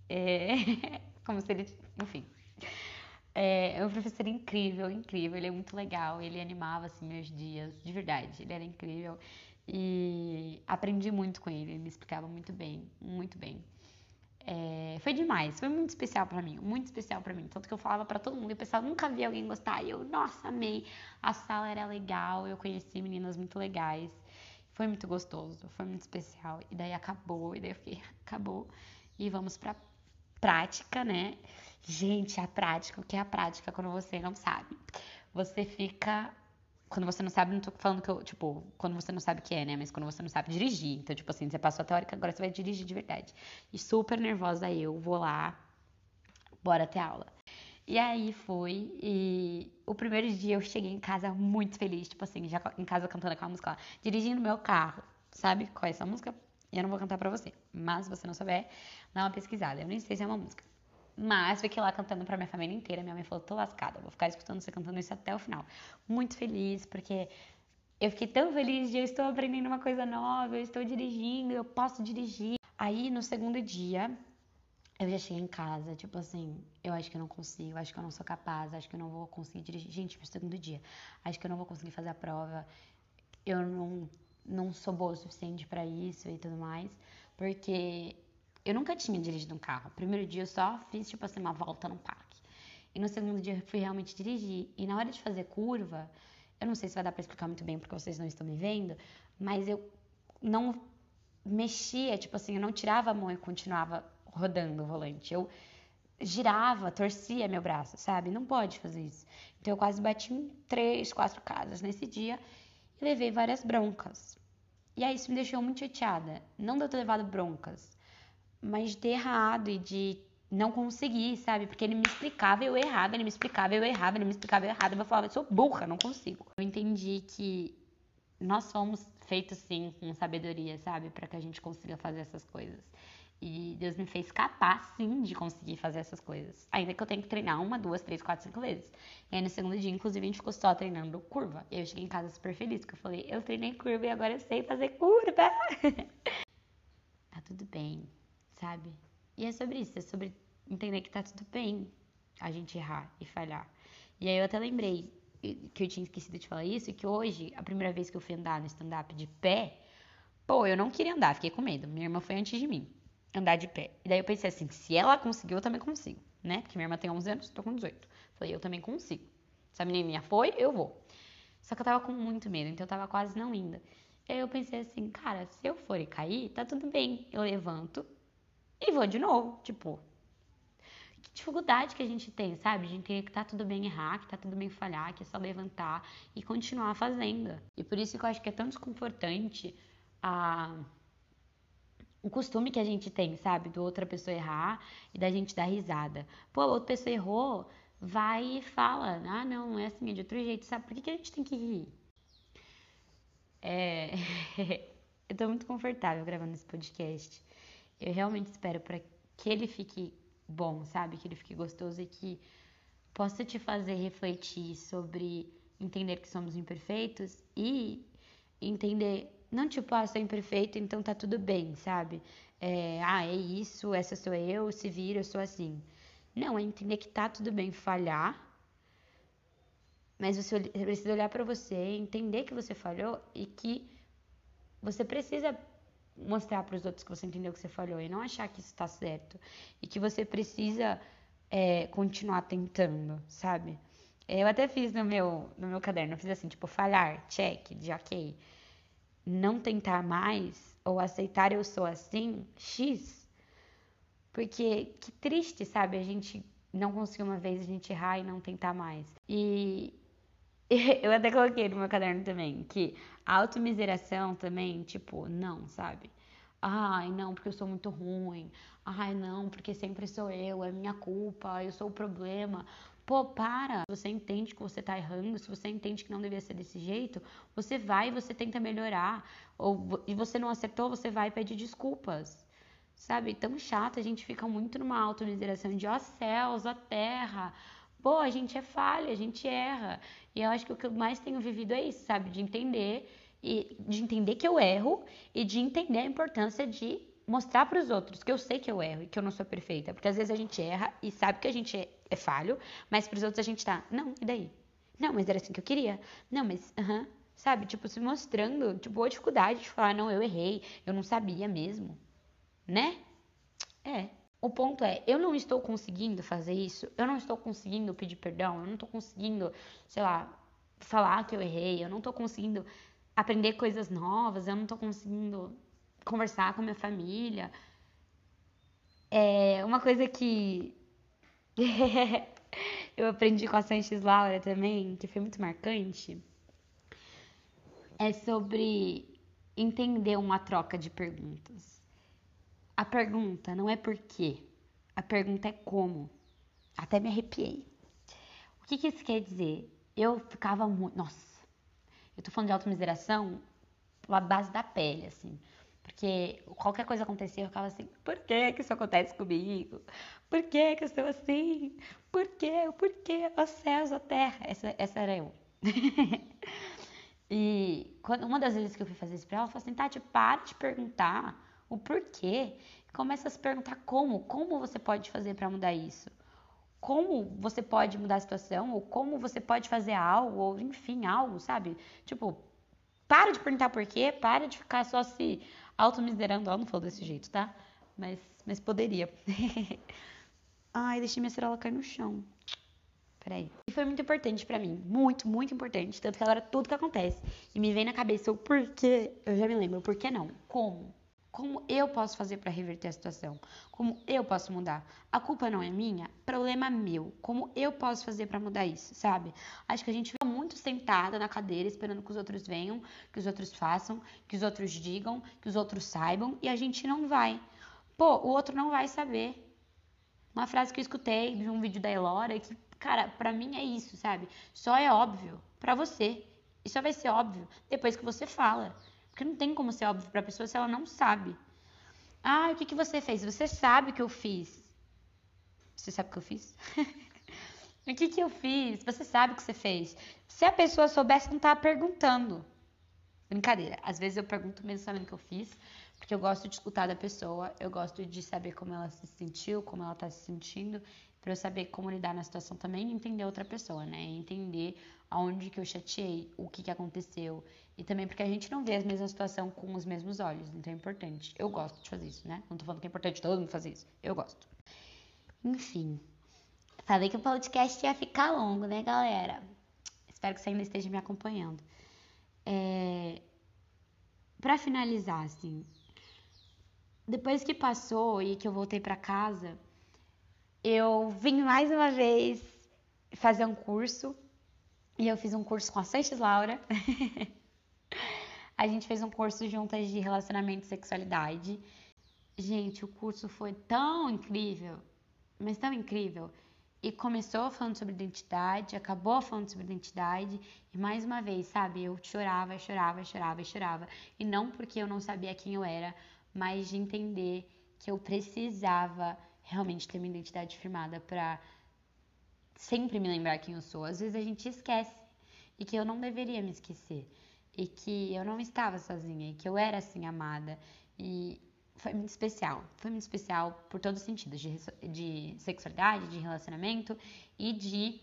[SPEAKER 1] É... Como se ele. Enfim. É, é um professor incrível, incrível. Ele é muito legal. Ele animava assim meus dias, de verdade. Ele era incrível e aprendi muito com ele. Ele me explicava muito bem, muito bem. É, foi demais, foi muito especial para mim, muito especial para mim. Tanto que eu falava para todo mundo e o pessoal nunca via alguém gostar. E eu, nossa, amei. A sala era legal, eu conheci meninas muito legais. Foi muito gostoso, foi muito especial. E daí acabou, e daí eu fiquei, acabou. E vamos pra prática, né? Gente, a prática, o que é a prática quando você não sabe? Você fica. Quando você não sabe, não tô falando que eu. Tipo, quando você não sabe o que é, né? Mas quando você não sabe dirigir. Então, tipo assim, você passou a teórica, agora você vai dirigir de verdade. E super nervosa eu, vou lá, bora ter aula. E aí fui, e o primeiro dia eu cheguei em casa muito feliz, tipo assim, já em casa cantando aquela música lá, dirigindo meu carro. Sabe qual é essa música? Eu não vou cantar pra você, mas se você não souber, dá uma pesquisada. Eu nem sei se é uma música. Mas fiquei lá cantando pra minha família inteira. Minha mãe falou: tô lascada, vou ficar escutando você cantando isso até o final. Muito feliz, porque eu fiquei tão feliz de eu estou aprendendo uma coisa nova, eu estou dirigindo, eu posso dirigir. Aí no segundo dia, eu já cheguei em casa, tipo assim, eu acho que eu não consigo, acho que eu não sou capaz, acho que eu não vou conseguir dirigir. Gente, pro segundo dia, acho que eu não vou conseguir fazer a prova, eu não, não sou boa o suficiente para isso e tudo mais, porque eu nunca tinha dirigido um carro. Primeiro dia eu só fiz, tipo assim, uma volta no parque. E no segundo dia eu fui realmente dirigir. E na hora de fazer curva, eu não sei se vai dar pra explicar muito bem porque vocês não estão me vendo, mas eu não mexia, tipo assim, eu não tirava a mão e continuava rodando o volante. Eu girava, torcia meu braço, sabe? Não pode fazer isso. Então eu quase bati em três, quatro casas nesse dia e levei várias broncas. E aí isso me deixou muito chateada. Não de eu ter levado broncas, mas de errado e de não conseguir, sabe? Porque ele me explicava eu errava, ele me explicava eu errava, ele me explicava eu errava, eu falava, sou burra, não consigo. Eu entendi que nós somos feitos sim com sabedoria, sabe? Para que a gente consiga fazer essas coisas. E Deus me fez capaz, sim, de conseguir fazer essas coisas. Ainda que eu tenha que treinar uma, duas, três, quatro, cinco vezes. E aí no segundo dia, inclusive, a gente ficou só treinando curva. E eu cheguei em casa super feliz, porque eu falei, eu treinei curva e agora eu sei fazer curva. tá tudo bem, sabe? E é sobre isso, é sobre entender que tá tudo bem a gente errar e falhar. E aí eu até lembrei que eu tinha esquecido de falar isso, que hoje, a primeira vez que eu fui andar no stand-up de pé, pô, eu não queria andar, fiquei com medo. Minha irmã foi antes de mim andar de pé. E daí eu pensei assim, se ela conseguiu, eu também consigo, né? Porque minha irmã tem 11 anos, tô com 18. Falei, eu também consigo. Se a menininha foi, eu vou. Só que eu tava com muito medo, então eu tava quase não indo. E aí eu pensei assim, cara, se eu for e cair, tá tudo bem. Eu levanto e vou de novo. Tipo, que dificuldade que a gente tem, sabe? De entender que tá tudo bem errar, que tá tudo bem falhar, que é só levantar e continuar fazendo. E por isso que eu acho que é tão desconfortante a o costume que a gente tem, sabe? Do outra pessoa errar e da gente dar risada. Pô, a outra pessoa errou, vai e fala. Ah, não, é assim, é de outro jeito, sabe? Por que, que a gente tem que rir? É... eu tô muito confortável gravando esse podcast. Eu realmente espero para que ele fique bom, sabe? Que ele fique gostoso e que possa te fazer refletir sobre entender que somos imperfeitos e entender não tipo, ah, sou imperfeito, então tá tudo bem, sabe? É, ah, é isso, essa sou eu, se vira, eu sou assim. Não, é entender que tá tudo bem falhar, mas você precisa olhar para você, entender que você falhou e que você precisa mostrar para os outros que você entendeu que você falhou e não achar que isso está certo e que você precisa é, continuar tentando, sabe? Eu até fiz no meu no meu caderno, eu fiz assim, tipo, falhar, check, de ok não tentar mais ou aceitar eu sou assim, X. Porque que triste, sabe? A gente não conseguir uma vez, a gente errar e não tentar mais. E eu até coloquei no meu caderno também que a automiseração também, tipo, não, sabe? Ai, não, porque eu sou muito ruim. Ai, não, porque sempre sou eu, é minha culpa, eu sou o problema. Pô, para. Se você entende que você tá errando, se você entende que não devia ser desse jeito, você vai e você tenta melhorar. Ou e você não acertou, você vai pede desculpas. Sabe? Tão chato, a gente fica muito numa automiseração de ó céus, ó terra. Pô, a gente é falha, a gente erra. E eu acho que o que eu mais tenho vivido é isso, sabe? De entender e de entender que eu erro e de entender a importância de mostrar para os outros que eu sei que eu erro e que eu não sou perfeita. Porque às vezes a gente erra e sabe que a gente é, falho, mas para os outros a gente tá, não, e daí? Não, mas era assim que eu queria. Não, mas, aham, sabe? Tipo, se mostrando, tipo, a dificuldade de falar, não, eu errei, eu não sabia mesmo. Né? É. O ponto é, eu não estou conseguindo fazer isso, eu não estou conseguindo pedir perdão, eu não estou conseguindo, sei lá, falar que eu errei, eu não estou conseguindo aprender coisas novas, eu não estou conseguindo conversar com minha família. É uma coisa que eu aprendi com a Sanches Laura também, que foi muito marcante, é sobre entender uma troca de perguntas. A pergunta não é por quê, a pergunta é como. Até me arrepiei. O que, que isso quer dizer? Eu ficava muito. Nossa, eu tô falando de automiseração a base da pele, assim. Porque qualquer coisa acontecia, eu ficava assim, por que que isso acontece comigo? Por que que eu sou assim? Por que? Por que? Os céus, a terra. Essa, essa era eu. e quando, uma das vezes que eu fui fazer isso pra ela, ela falou assim, Tati, para de perguntar o porquê. Começa a se perguntar como. Como você pode fazer para mudar isso? Como você pode mudar a situação? Ou como você pode fazer algo? Ou enfim, algo, sabe? Tipo, para de perguntar porquê, para de ficar só se Automiserando, ela não falou desse jeito, tá? Mas, mas poderia. Ai, deixei minha cerola cair no chão. Peraí. E foi muito importante para mim. Muito, muito importante. Tanto que agora tudo que acontece. E me vem na cabeça o porquê. Eu já me lembro. O porquê não? Como? Como eu posso fazer para reverter a situação? Como eu posso mudar? A culpa não é minha, problema meu. Como eu posso fazer para mudar isso, sabe? Acho que a gente fica muito sentada na cadeira esperando que os outros venham, que os outros façam, que os outros digam, que os outros saibam e a gente não vai. Pô, o outro não vai saber. Uma frase que eu escutei de um vídeo da Elora que, cara, para mim é isso, sabe? Só é óbvio para você. E só vai ser óbvio depois que você fala. Porque não tem como ser óbvio para a pessoa se ela não sabe. Ah, o que, que você fez? Você sabe o que eu fiz. Você sabe o que eu fiz? o que, que eu fiz? Você sabe o que você fez. Se a pessoa soubesse, não tava perguntando. Brincadeira. Às vezes eu pergunto mesmo sabendo o que eu fiz, porque eu gosto de escutar da pessoa, eu gosto de saber como ela se sentiu, como ela tá se sentindo, para eu saber como lidar na situação também e entender outra pessoa, né? Entender aonde que eu chateei, o que que aconteceu. E também porque a gente não vê a mesma situação com os mesmos olhos, então é importante. Eu gosto de fazer isso, né? Não tô falando que é importante todo mundo fazer isso. Eu gosto. Enfim. Falei que o podcast ia ficar longo, né, galera? Espero que você ainda esteja me acompanhando. É... Para finalizar, assim, depois que passou e que eu voltei para casa, eu vim mais uma vez fazer um curso e eu fiz um curso com a Sanches Laura. a gente fez um curso juntas de relacionamento e sexualidade. Gente, o curso foi tão incrível, mas tão incrível. E começou falando sobre identidade, acabou falando sobre identidade, e mais uma vez, sabe, eu chorava, chorava, chorava, chorava. E não porque eu não sabia quem eu era, mas de entender que eu precisava realmente ter uma identidade firmada para sempre me lembrar quem eu sou. Às vezes a gente esquece e que eu não deveria me esquecer e que eu não estava sozinha e que eu era assim amada e foi muito especial. Foi muito especial por todos os sentidos de, de sexualidade, de relacionamento e de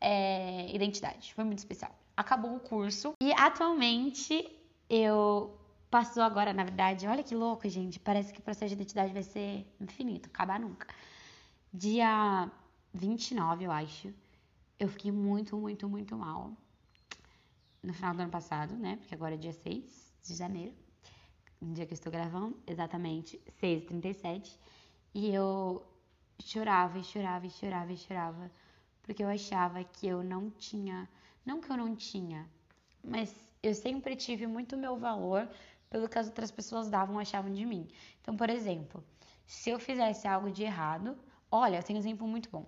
[SPEAKER 1] é, identidade. Foi muito especial. Acabou o curso e atualmente eu passou agora, na verdade, olha que louco, gente. Parece que o processo de identidade vai ser infinito, acabar nunca. Dia 29, eu acho, eu fiquei muito, muito, muito mal. No final do ano passado, né? Porque agora é dia 6 de janeiro. No dia que eu estou gravando, exatamente 6h37. E eu chorava e chorava e chorava e chorava. Porque eu achava que eu não tinha. Não que eu não tinha, mas eu sempre tive muito meu valor pelo que as outras pessoas davam achavam de mim. Então, por exemplo, se eu fizesse algo de errado, olha, eu tenho um exemplo muito bom.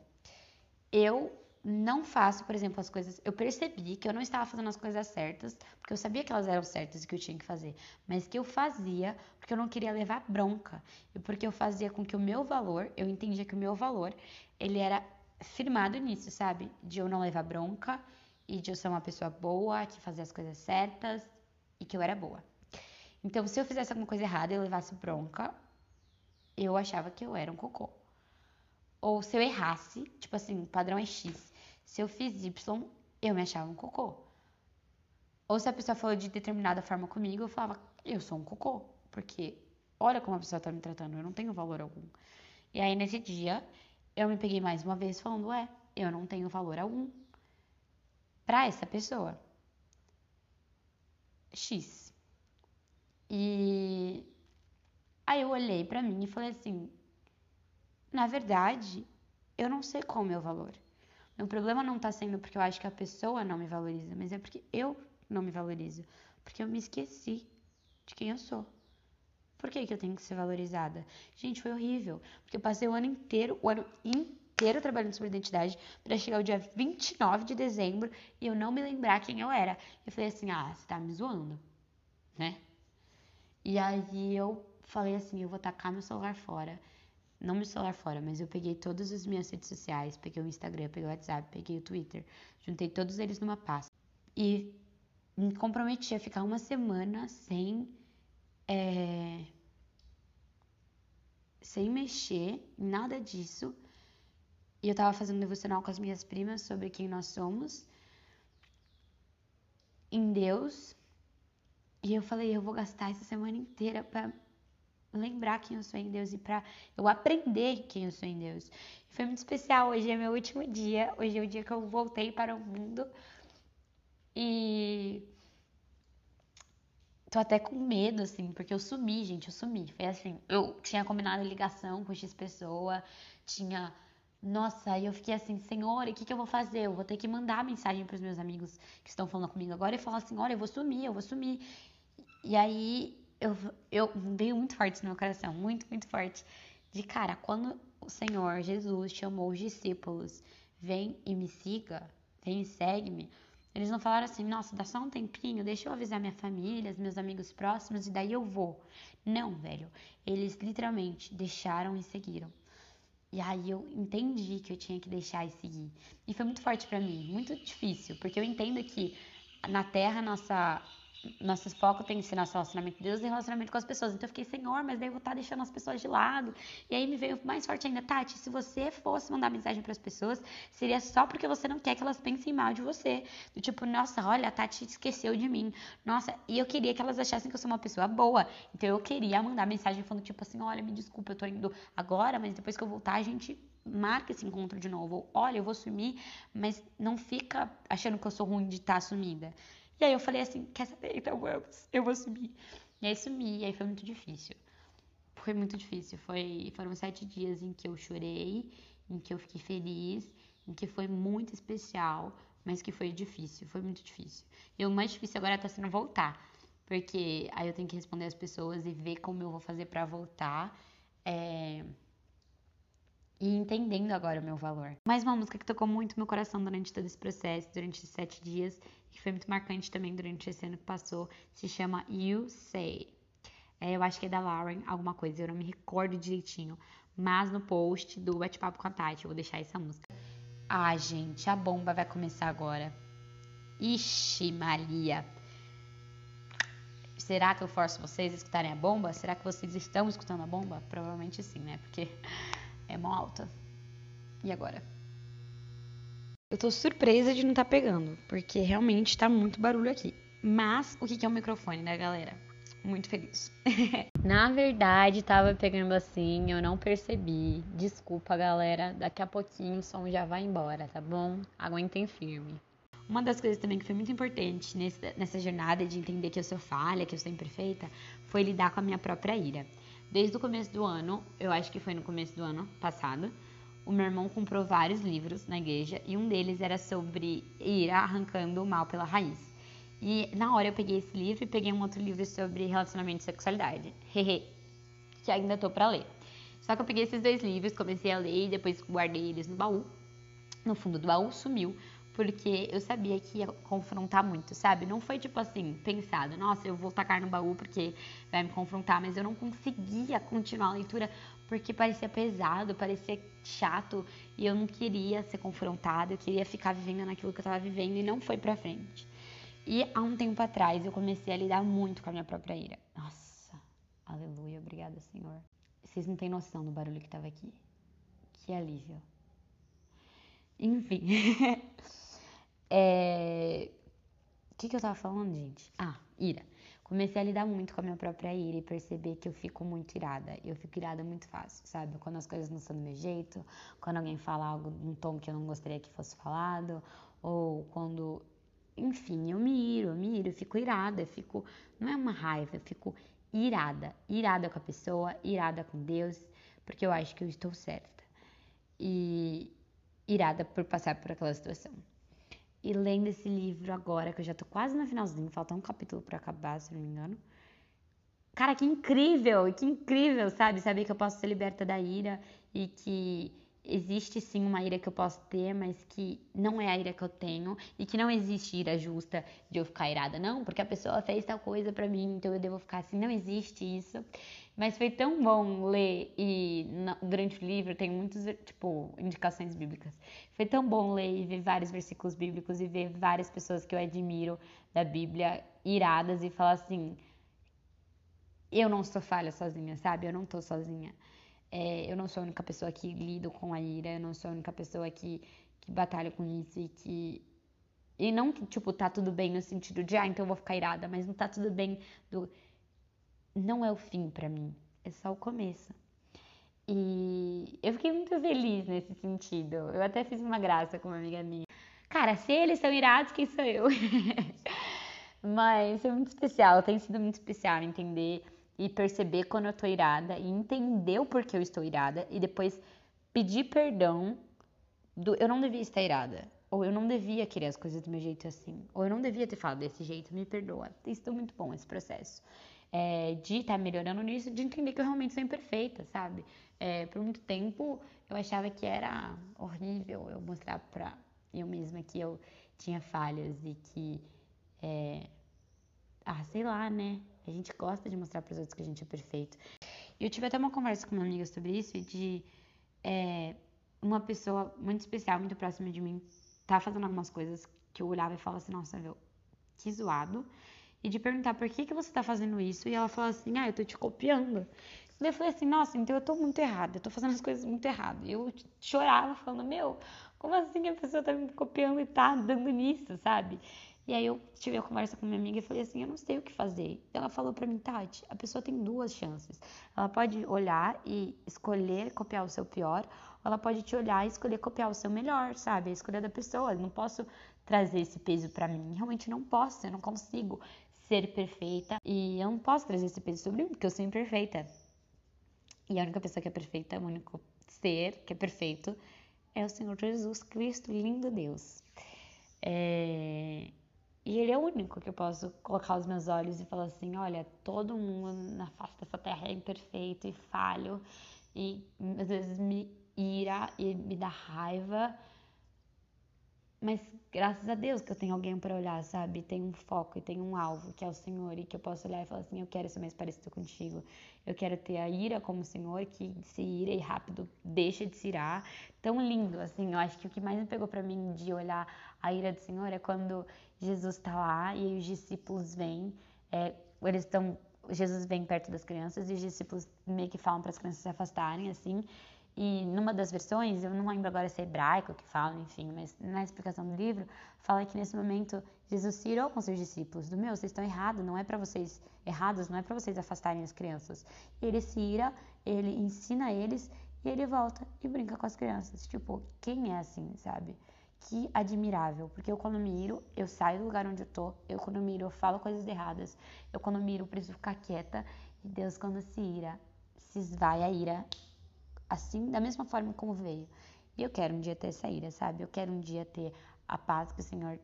[SPEAKER 1] Eu não faço, por exemplo, as coisas. Eu percebi que eu não estava fazendo as coisas certas, porque eu sabia que elas eram certas e que eu tinha que fazer, mas que eu fazia porque eu não queria levar bronca e porque eu fazia com que o meu valor, eu entendia que o meu valor, ele era firmado nisso, sabe? De eu não levar bronca e de eu ser uma pessoa boa, que fazia as coisas certas e que eu era boa. Então, se eu fizesse alguma coisa errada e levasse bronca, eu achava que eu era um cocô. Ou se eu errasse, tipo assim, o padrão é X. Se eu fiz Y, eu me achava um cocô. Ou se a pessoa falou de determinada forma comigo, eu falava, eu sou um cocô. Porque olha como a pessoa tá me tratando, eu não tenho valor algum. E aí, nesse dia, eu me peguei mais uma vez falando, é, eu não tenho valor algum para essa pessoa. X. E aí eu olhei para mim e falei assim: na verdade, eu não sei qual é o meu valor. Meu problema não tá sendo porque eu acho que a pessoa não me valoriza, mas é porque eu não me valorizo. Porque eu me esqueci de quem eu sou. Por que, que eu tenho que ser valorizada? Gente, foi horrível. Porque eu passei o ano inteiro, o ano inteiro trabalhando sobre identidade, para chegar o dia 29 de dezembro e eu não me lembrar quem eu era. Eu falei assim: ah, você tá me zoando, né? E aí eu falei assim, eu vou tacar meu celular fora. Não meu celular fora, mas eu peguei todas as minhas redes sociais, peguei o Instagram, peguei o WhatsApp, peguei o Twitter, juntei todos eles numa pasta. E me comprometi a ficar uma semana sem é, sem mexer em nada disso. E eu tava fazendo um devocional com as minhas primas sobre quem nós somos em Deus e eu falei, eu vou gastar essa semana inteira para lembrar quem eu sou em Deus e para eu aprender quem eu sou em Deus. E foi muito especial. Hoje é meu último dia. Hoje é o dia que eu voltei para o mundo. E tô até com medo, assim, porque eu sumi, gente, eu sumi. Foi assim, eu tinha combinado ligação com X pessoa, tinha. Nossa, aí eu fiquei assim, senhor, o que, que eu vou fazer? Eu vou ter que mandar mensagem para os meus amigos que estão falando comigo agora e falar assim: olha, eu vou sumir, eu vou sumir. E aí eu, eu veio muito forte no meu coração, muito, muito forte. De cara, quando o Senhor Jesus chamou os discípulos, vem e me siga, vem e segue-me. Eles não falaram assim, nossa, dá só um tempinho, deixa eu avisar minha família, os meus amigos próximos e daí eu vou. Não, velho. Eles literalmente deixaram e seguiram. E aí eu entendi que eu tinha que deixar e seguir. E foi muito forte para mim, muito difícil, porque eu entendo que na Terra nossa nosso foco tem que ser nosso relacionamento com Deus e relacionamento com as pessoas. Então eu fiquei, Senhor, mas daí eu vou estar tá deixando as pessoas de lado. E aí me veio mais forte ainda, Tati, se você fosse mandar mensagem para as pessoas, seria só porque você não quer que elas pensem mal de você. Do tipo, nossa, olha, a Tati esqueceu de mim. Nossa, e eu queria que elas achassem que eu sou uma pessoa boa. Então eu queria mandar mensagem falando, tipo assim, olha, me desculpa, eu tô indo agora, mas depois que eu voltar, a gente marca esse encontro de novo. Olha, eu vou sumir, mas não fica achando que eu sou ruim de estar tá sumida. E aí eu falei assim, quer saber? Então vamos, eu vou subir. E aí sumi, e aí foi muito difícil. Foi muito difícil. Foi, foram sete dias em que eu chorei, em que eu fiquei feliz, em que foi muito especial, mas que foi difícil, foi muito difícil. E o mais difícil agora tá sendo voltar. Porque aí eu tenho que responder as pessoas e ver como eu vou fazer para voltar. É e entendendo agora o meu valor. Mais uma música que tocou muito meu coração durante todo esse processo, durante esses sete dias, que foi muito marcante também durante esse ano que passou, se chama You Say. É, eu acho que é da Lauren, alguma coisa, eu não me recordo direitinho. Mas no post do Bate-Papo com a Tati, eu vou deixar essa música. Ah, gente, a bomba vai começar agora. Ixi, Maria. Será que eu forço vocês a escutarem a bomba? Será que vocês estão escutando a bomba? Provavelmente sim, né? Porque é mão alta. E agora? Eu tô surpresa de não tá pegando, porque realmente tá muito barulho aqui. Mas o que é um microfone, né, galera? Muito feliz. Na verdade, tava pegando assim, eu não percebi. Desculpa, galera. Daqui a pouquinho o som já vai embora, tá bom? Aguentem firme. Uma das coisas também que foi muito importante nesse, nessa jornada de entender que eu sou falha, que eu sou imperfeita, foi lidar com a minha própria ira. Desde o começo do ano, eu acho que foi no começo do ano passado, o meu irmão comprou vários livros na igreja e um deles era sobre ir arrancando o mal pela raiz. E na hora eu peguei esse livro e peguei um outro livro sobre relacionamento e sexualidade. Hehe. que ainda tô para ler. Só que eu peguei esses dois livros, comecei a ler e depois guardei eles no baú. No fundo do baú sumiu porque eu sabia que ia confrontar muito, sabe? Não foi tipo assim, pensado, nossa, eu vou tacar no baú porque vai me confrontar, mas eu não conseguia continuar a leitura porque parecia pesado, parecia chato e eu não queria ser confrontada, eu queria ficar vivendo naquilo que eu tava vivendo e não foi pra frente. E há um tempo atrás eu comecei a lidar muito com a minha própria ira. Nossa, aleluia, obrigada, Senhor. Vocês não têm noção do barulho que tava aqui. Que alívio. Enfim. É... O que, que eu tava falando, gente? Ah, ira. Comecei a lidar muito com a minha própria ira e perceber que eu fico muito irada. Eu fico irada muito fácil, sabe? Quando as coisas não são do meu jeito, quando alguém fala algo num tom que eu não gostaria que fosse falado, ou quando. Enfim, eu me iro, eu me iro, eu fico irada, eu fico. Não é uma raiva, eu fico irada. Irada com a pessoa, irada com Deus, porque eu acho que eu estou certa. E irada por passar por aquela situação e lendo esse livro agora, que eu já tô quase no finalzinho, falta um capítulo para acabar, se não me engano. Cara, que incrível! Que incrível, sabe? Saber que eu posso ser liberta da ira e que existe sim uma ira que eu posso ter, mas que não é a ira que eu tenho e que não existe ira justa de eu ficar irada, não, porque a pessoa fez tal coisa para mim, então eu devo ficar assim, não existe isso. Mas foi tão bom ler e durante o livro tem muitas, tipo, indicações bíblicas. Foi tão bom ler e ver vários versículos bíblicos e ver várias pessoas que eu admiro da Bíblia iradas e falar assim: eu não sou falha sozinha, sabe? Eu não tô sozinha. É, eu não sou a única pessoa que lido com a ira, eu não sou a única pessoa que, que batalha com isso e que. E não que, tipo, tá tudo bem no sentido de, ah, então eu vou ficar irada, mas não tá tudo bem do não é o fim para mim, é só o começo. E eu fiquei muito feliz nesse sentido. Eu até fiz uma graça com uma amiga minha. Cara, se eles são irados, quem sou eu? Mas é muito especial, tem sido muito especial entender e perceber quando eu tô irada e entender o porquê eu estou irada e depois pedir perdão do eu não devia estar irada. Ou eu não devia querer as coisas do meu jeito assim. Ou eu não devia ter falado desse jeito, me perdoa. Tem sido muito bom esse processo é, de estar tá melhorando nisso, de entender que eu realmente sou imperfeita, sabe? É, por muito tempo eu achava que era horrível eu mostrar pra eu mesma que eu tinha falhas e que, é, ah, sei lá, né? A gente gosta de mostrar para os outros que a gente é perfeito. E eu tive até uma conversa com uma amiga sobre isso, de é, uma pessoa muito especial, muito próxima de mim, tá fazendo algumas coisas que eu olhava e falava assim, nossa, meu, que zoado. E de perguntar por que, que você tá fazendo isso, e ela falou assim, ah, eu tô te copiando. Daí eu falei assim, nossa, então eu tô muito errada, eu tô fazendo as coisas muito errado. E eu chorava falando, meu, como assim a pessoa tá me copiando e tá dando nisso, sabe? E aí eu tive a conversa com minha amiga e falei assim, eu não sei o que fazer. Ela falou para mim, Tati, a pessoa tem duas chances. Ela pode olhar e escolher copiar o seu pior, ou ela pode te olhar e escolher copiar o seu melhor, sabe? A escolha da pessoa. Eu não posso trazer esse peso para mim. Realmente não posso, eu não consigo ser perfeita e eu não posso trazer esse peso sobre mim porque eu sou imperfeita. E a única pessoa que é perfeita, o único ser que é perfeito é o Senhor Jesus Cristo, lindo Deus. É... E Ele é o único que eu posso colocar os meus olhos e falar assim: olha, todo mundo na face dessa terra é imperfeito e falho, e às vezes me ira e me dá raiva, mas graças a Deus que eu tenho alguém para olhar, sabe? Tem um foco e tem um alvo, que é o Senhor, e que eu posso olhar e falar assim: eu quero ser mais parecido contigo. Eu quero ter a ira como o Senhor, que se ira e rápido deixa de se irar. Tão lindo, assim. Eu acho que o que mais me pegou para mim de olhar a ira do Senhor é quando Jesus está lá e os discípulos vêm. É, eles estão. Jesus vem perto das crianças e os discípulos meio que falam para as crianças se afastarem, assim. E numa das versões, eu não lembro agora se é hebraico que fala, enfim, mas na explicação do livro, fala que nesse momento Jesus se irou com seus discípulos, do meu, vocês estão errados, não é para vocês errados, não é para vocês afastarem as crianças. Ele se ira, ele ensina eles e ele volta e brinca com as crianças. Tipo, quem é assim, sabe? Que admirável, porque eu quando me iro, eu saio do lugar onde eu tô, eu quando me iro, eu falo coisas erradas, eu quando me iro, preciso ficar quieta, e Deus quando se ira, se esvai a ira assim, da mesma forma como veio. E eu quero um dia ter essa ira, sabe? Eu quero um dia ter a paz que o Senhor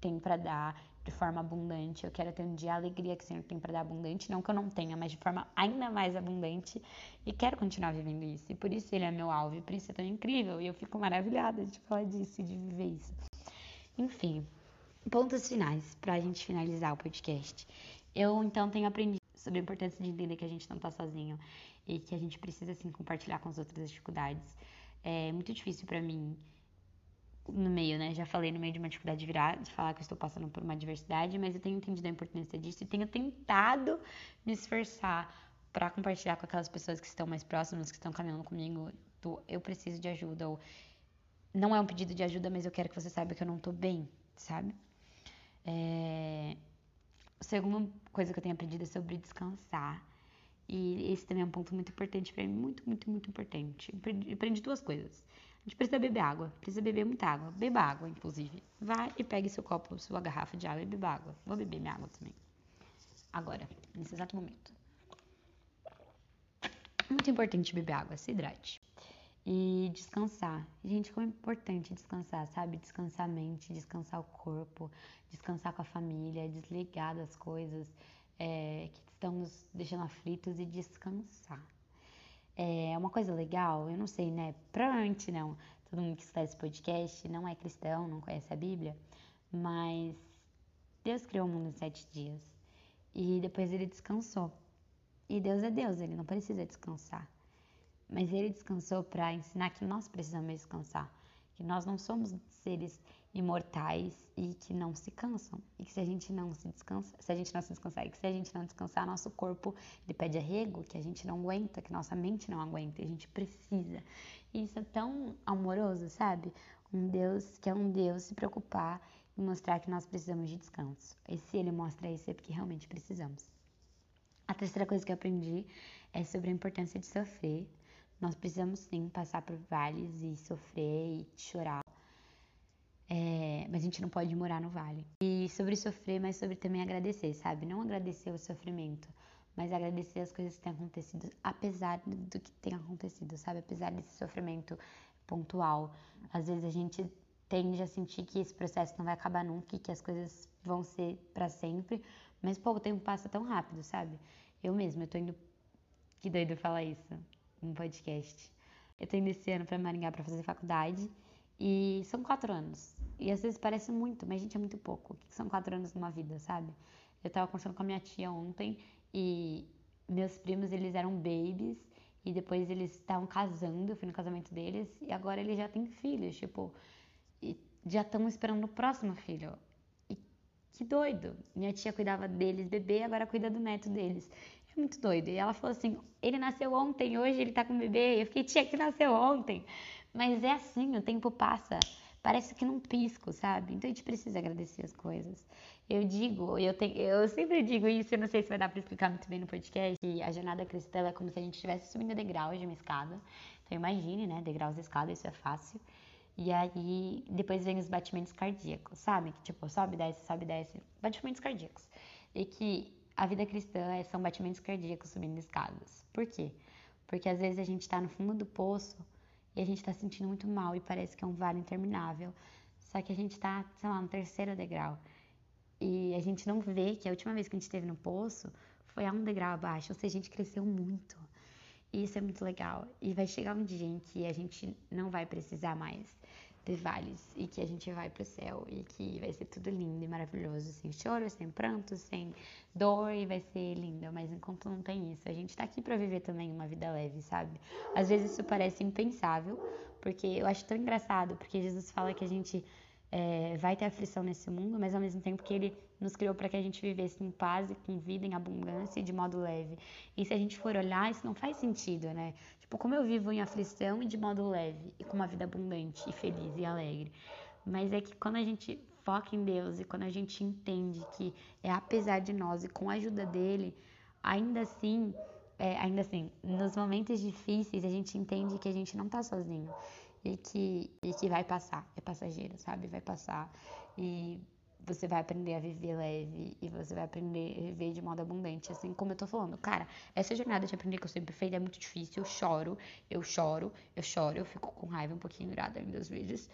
[SPEAKER 1] tem para dar de forma abundante. Eu quero ter um dia a alegria que o Senhor tem para dar abundante, não que eu não tenha, mas de forma ainda mais abundante. E quero continuar vivendo isso. E por isso ele é meu alvo, e por isso é tão incrível. E eu fico maravilhada de falar disso de viver isso. Enfim, pontos finais para a gente finalizar o podcast. Eu então tenho aprendido sobre a importância de entender que a gente não está sozinho e que a gente precisa assim compartilhar com as outras dificuldades. É muito difícil para mim no meio, né? Já falei no meio de uma dificuldade de virar, de falar que eu estou passando por uma adversidade, mas eu tenho entendido a importância disso e tenho tentado me esforçar para compartilhar com aquelas pessoas que estão mais próximas, que estão caminhando comigo, do eu preciso de ajuda ou não é um pedido de ajuda, mas eu quero que você saiba que eu não tô bem, sabe? É... A segunda coisa que eu tenho aprendido é sobre descansar. E esse também é um ponto muito importante para mim, muito, muito, muito importante. Eu aprendi duas coisas. A gente precisa beber água, precisa beber muita água. Beba água, inclusive. Vá e pegue seu copo, sua garrafa de água e beba água. Vou beber minha água também. Agora, nesse exato momento. Muito importante beber água, se hidrate. E descansar. Gente, como é importante descansar, sabe? Descansar a mente, descansar o corpo, descansar com a família, desligar das coisas é, que estão nos deixando aflitos e descansar. É uma coisa legal, eu não sei, né? Provavelmente não. Todo mundo que está esse podcast não é cristão, não conhece a Bíblia, mas Deus criou o mundo em sete dias e depois ele descansou. E Deus é Deus, ele não precisa descansar. Mas ele descansou para ensinar que nós precisamos descansar, que nós não somos seres imortais e que não se cansam. E que se a gente não se descansa, se a gente não se descansar, e que se a gente não descansar, nosso corpo ele pede arrego, que a gente não aguenta, que nossa mente não aguenta, a gente precisa. E isso é tão amoroso, sabe? Um Deus que é um Deus se preocupar e mostrar que nós precisamos de descanso. E se ele mostra isso é porque realmente precisamos. A terceira coisa que eu aprendi é sobre a importância de sofrer. Nós precisamos sim passar por vales e sofrer e chorar é, mas a gente não pode morar no vale. E sobre sofrer, mas sobre também agradecer, sabe? Não agradecer o sofrimento, mas agradecer as coisas que têm acontecido, apesar do que tem acontecido, sabe? Apesar desse sofrimento pontual. Às vezes a gente tende a sentir que esse processo não vai acabar nunca que as coisas vão ser para sempre, mas pô, o tempo passa tão rápido, sabe? Eu mesma, eu tô indo. Que doido falar isso num podcast. Eu tô indo esse ano pra Maringá pra fazer faculdade e são quatro anos. E às vezes parece muito, mas gente, é muito pouco. O que são quatro anos numa vida, sabe? Eu tava conversando com a minha tia ontem e meus primos, eles eram babies e depois eles estavam casando, eu fui no casamento deles e agora eles já têm filhos, tipo, e já estão esperando o próximo filho. E que doido. Minha tia cuidava deles, bebê, agora cuida do neto deles. Muito doido. E ela falou assim: ele nasceu ontem, hoje ele tá com o bebê. Eu fiquei, tia, que nasceu ontem. Mas é assim, o tempo passa. Parece que não pisco, sabe? Então a gente precisa agradecer as coisas. Eu digo, eu, tenho, eu sempre digo isso, eu não sei se vai dar para explicar muito bem no podcast, que a jornada cristã é como se a gente estivesse subindo degraus de uma escada. Então imagine, né? Degraus da escada, isso é fácil. E aí depois vem os batimentos cardíacos, sabe? Que tipo, sobe, desce, sobe, desce. Batimentos cardíacos. E que a vida cristã é, são batimentos cardíacos subindo escadas. Por quê? Porque às vezes a gente está no fundo do poço e a gente está sentindo muito mal e parece que é um vale interminável. Só que a gente está, sei lá, no terceiro degrau. E a gente não vê que a última vez que a gente esteve no poço foi a um degrau abaixo, ou seja, a gente cresceu muito. E isso é muito legal. E vai chegar um dia em que a gente não vai precisar mais ter vales e que a gente vai pro céu e que vai ser tudo lindo e maravilhoso, sem choro, sem pranto, sem dor e vai ser lindo. Mas enquanto não tem isso, a gente tá aqui para viver também uma vida leve, sabe? Às vezes isso parece impensável, porque eu acho tão engraçado, porque Jesus fala que a gente é, vai ter aflição nesse mundo, mas ao mesmo tempo que ele nos criou para que a gente vivesse em paz e com vida, em abundância e de modo leve. E se a gente for olhar, isso não faz sentido, né? Tipo, como eu vivo em aflição e de modo leve, e com uma vida abundante e feliz e alegre. Mas é que quando a gente foca em Deus e quando a gente entende que é apesar de nós e com a ajuda dele, ainda assim, é, ainda assim, nos momentos difíceis a gente entende que a gente não tá sozinho e que, e que vai passar, é passageiro, sabe? Vai passar e você vai aprender a viver leve e você vai aprender a viver de modo abundante, assim como eu tô falando. Cara, essa jornada de aprender que eu sempre fiz é muito difícil. Eu choro, eu choro, eu choro, eu fico com raiva um pouquinho irada em dos vídeos.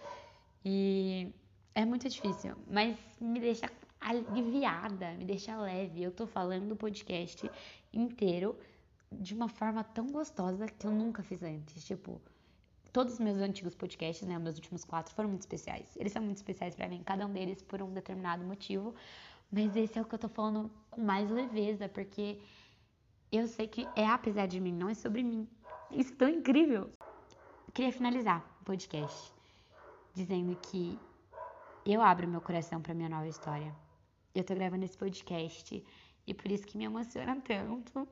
[SPEAKER 1] E é muito difícil, mas me deixa aliviada, me deixa leve. Eu tô falando o podcast inteiro de uma forma tão gostosa que eu nunca fiz antes. Tipo, todos os meus antigos podcasts, né, meus últimos quatro, foram muito especiais. Eles são muito especiais para mim, cada um deles por um determinado motivo. Mas esse é o que eu tô falando com mais leveza, porque eu sei que é apesar de mim, não é sobre mim. Isso é tão incrível. Queria finalizar o podcast dizendo que eu abro meu coração para minha nova história. Eu tô gravando esse podcast e por isso que me emociona tanto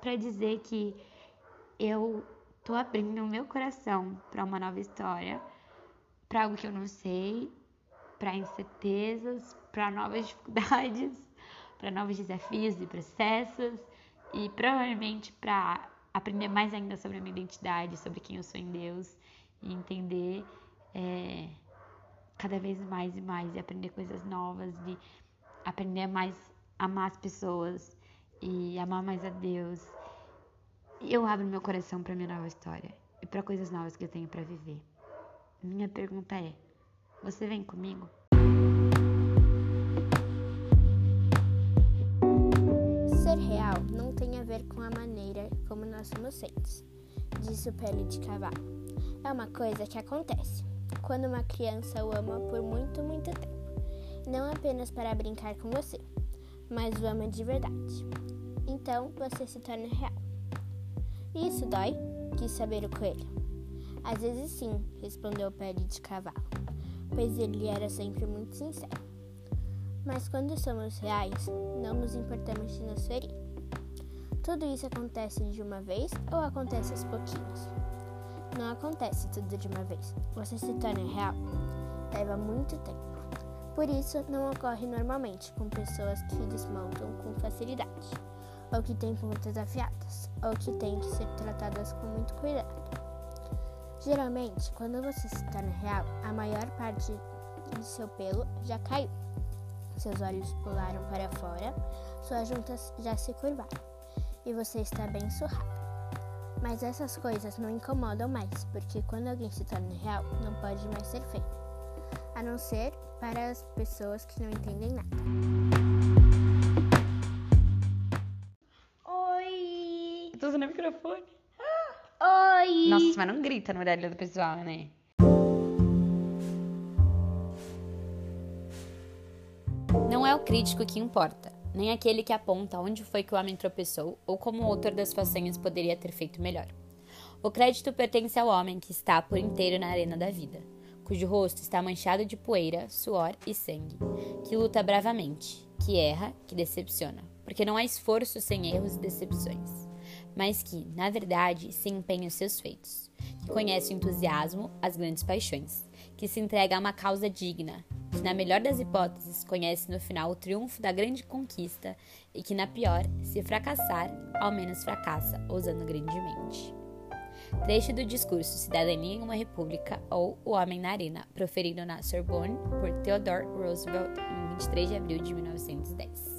[SPEAKER 1] para dizer que eu tô abrindo o meu coração para uma nova história, para algo que eu não sei, para incertezas, para novas dificuldades, para novos desafios e processos e provavelmente para aprender mais ainda sobre a minha identidade, sobre quem eu sou em Deus e entender é, cada vez mais e mais e aprender coisas novas, de aprender a mais amar as pessoas e amar mais a Deus eu abro meu coração para minha nova história e para coisas novas que eu tenho para viver. Minha pergunta é: você vem comigo?
[SPEAKER 2] Ser real não tem a ver com a maneira como nós somos feitos, disse o pele de cavalo. É uma coisa que acontece quando uma criança o ama por muito, muito tempo. Não apenas para brincar com você, mas o ama de verdade. Então você se torna real. Isso dói? quis saber o coelho. Às vezes sim, respondeu o pele de cavalo, pois ele era sempre muito sincero. Mas quando somos reais, não nos importamos de nos ferir. Tudo isso acontece de uma vez ou acontece aos pouquinhos? Não acontece tudo de uma vez. Você se torna real. Leva muito tempo. Por isso, não ocorre normalmente com pessoas que desmontam com facilidade ou que têm pontas afiadas, ou que têm que ser tratadas com muito cuidado. Geralmente, quando você se torna real, a maior parte de seu pelo já caiu. Seus olhos pularam para fora, suas juntas já se curvaram e você está bem surrado. Mas essas coisas não incomodam mais, porque quando alguém se torna real, não pode mais ser feito, a não ser para as pessoas que não entendem nada.
[SPEAKER 1] mas não grita no olhar do pessoal, né? Não é o crítico que importa, nem aquele que aponta onde foi que o homem tropeçou ou como o autor das façanhas poderia ter feito melhor. O crédito pertence ao homem que está por inteiro na arena da vida, cujo rosto está manchado de poeira, suor e sangue, que luta bravamente, que erra, que decepciona, porque não há esforço sem erros e decepções mas que, na verdade, se empenha os seus feitos, que conhece o entusiasmo, as grandes paixões, que se entrega a uma causa digna, que, na melhor das hipóteses, conhece no final o triunfo da grande conquista e que, na pior, se fracassar, ao menos fracassa, ousando grandemente. Trecho do discurso Cidadania em uma República ou O Homem na Arena, proferido na Sorbonne por Theodore Roosevelt em 23 de abril de 1910.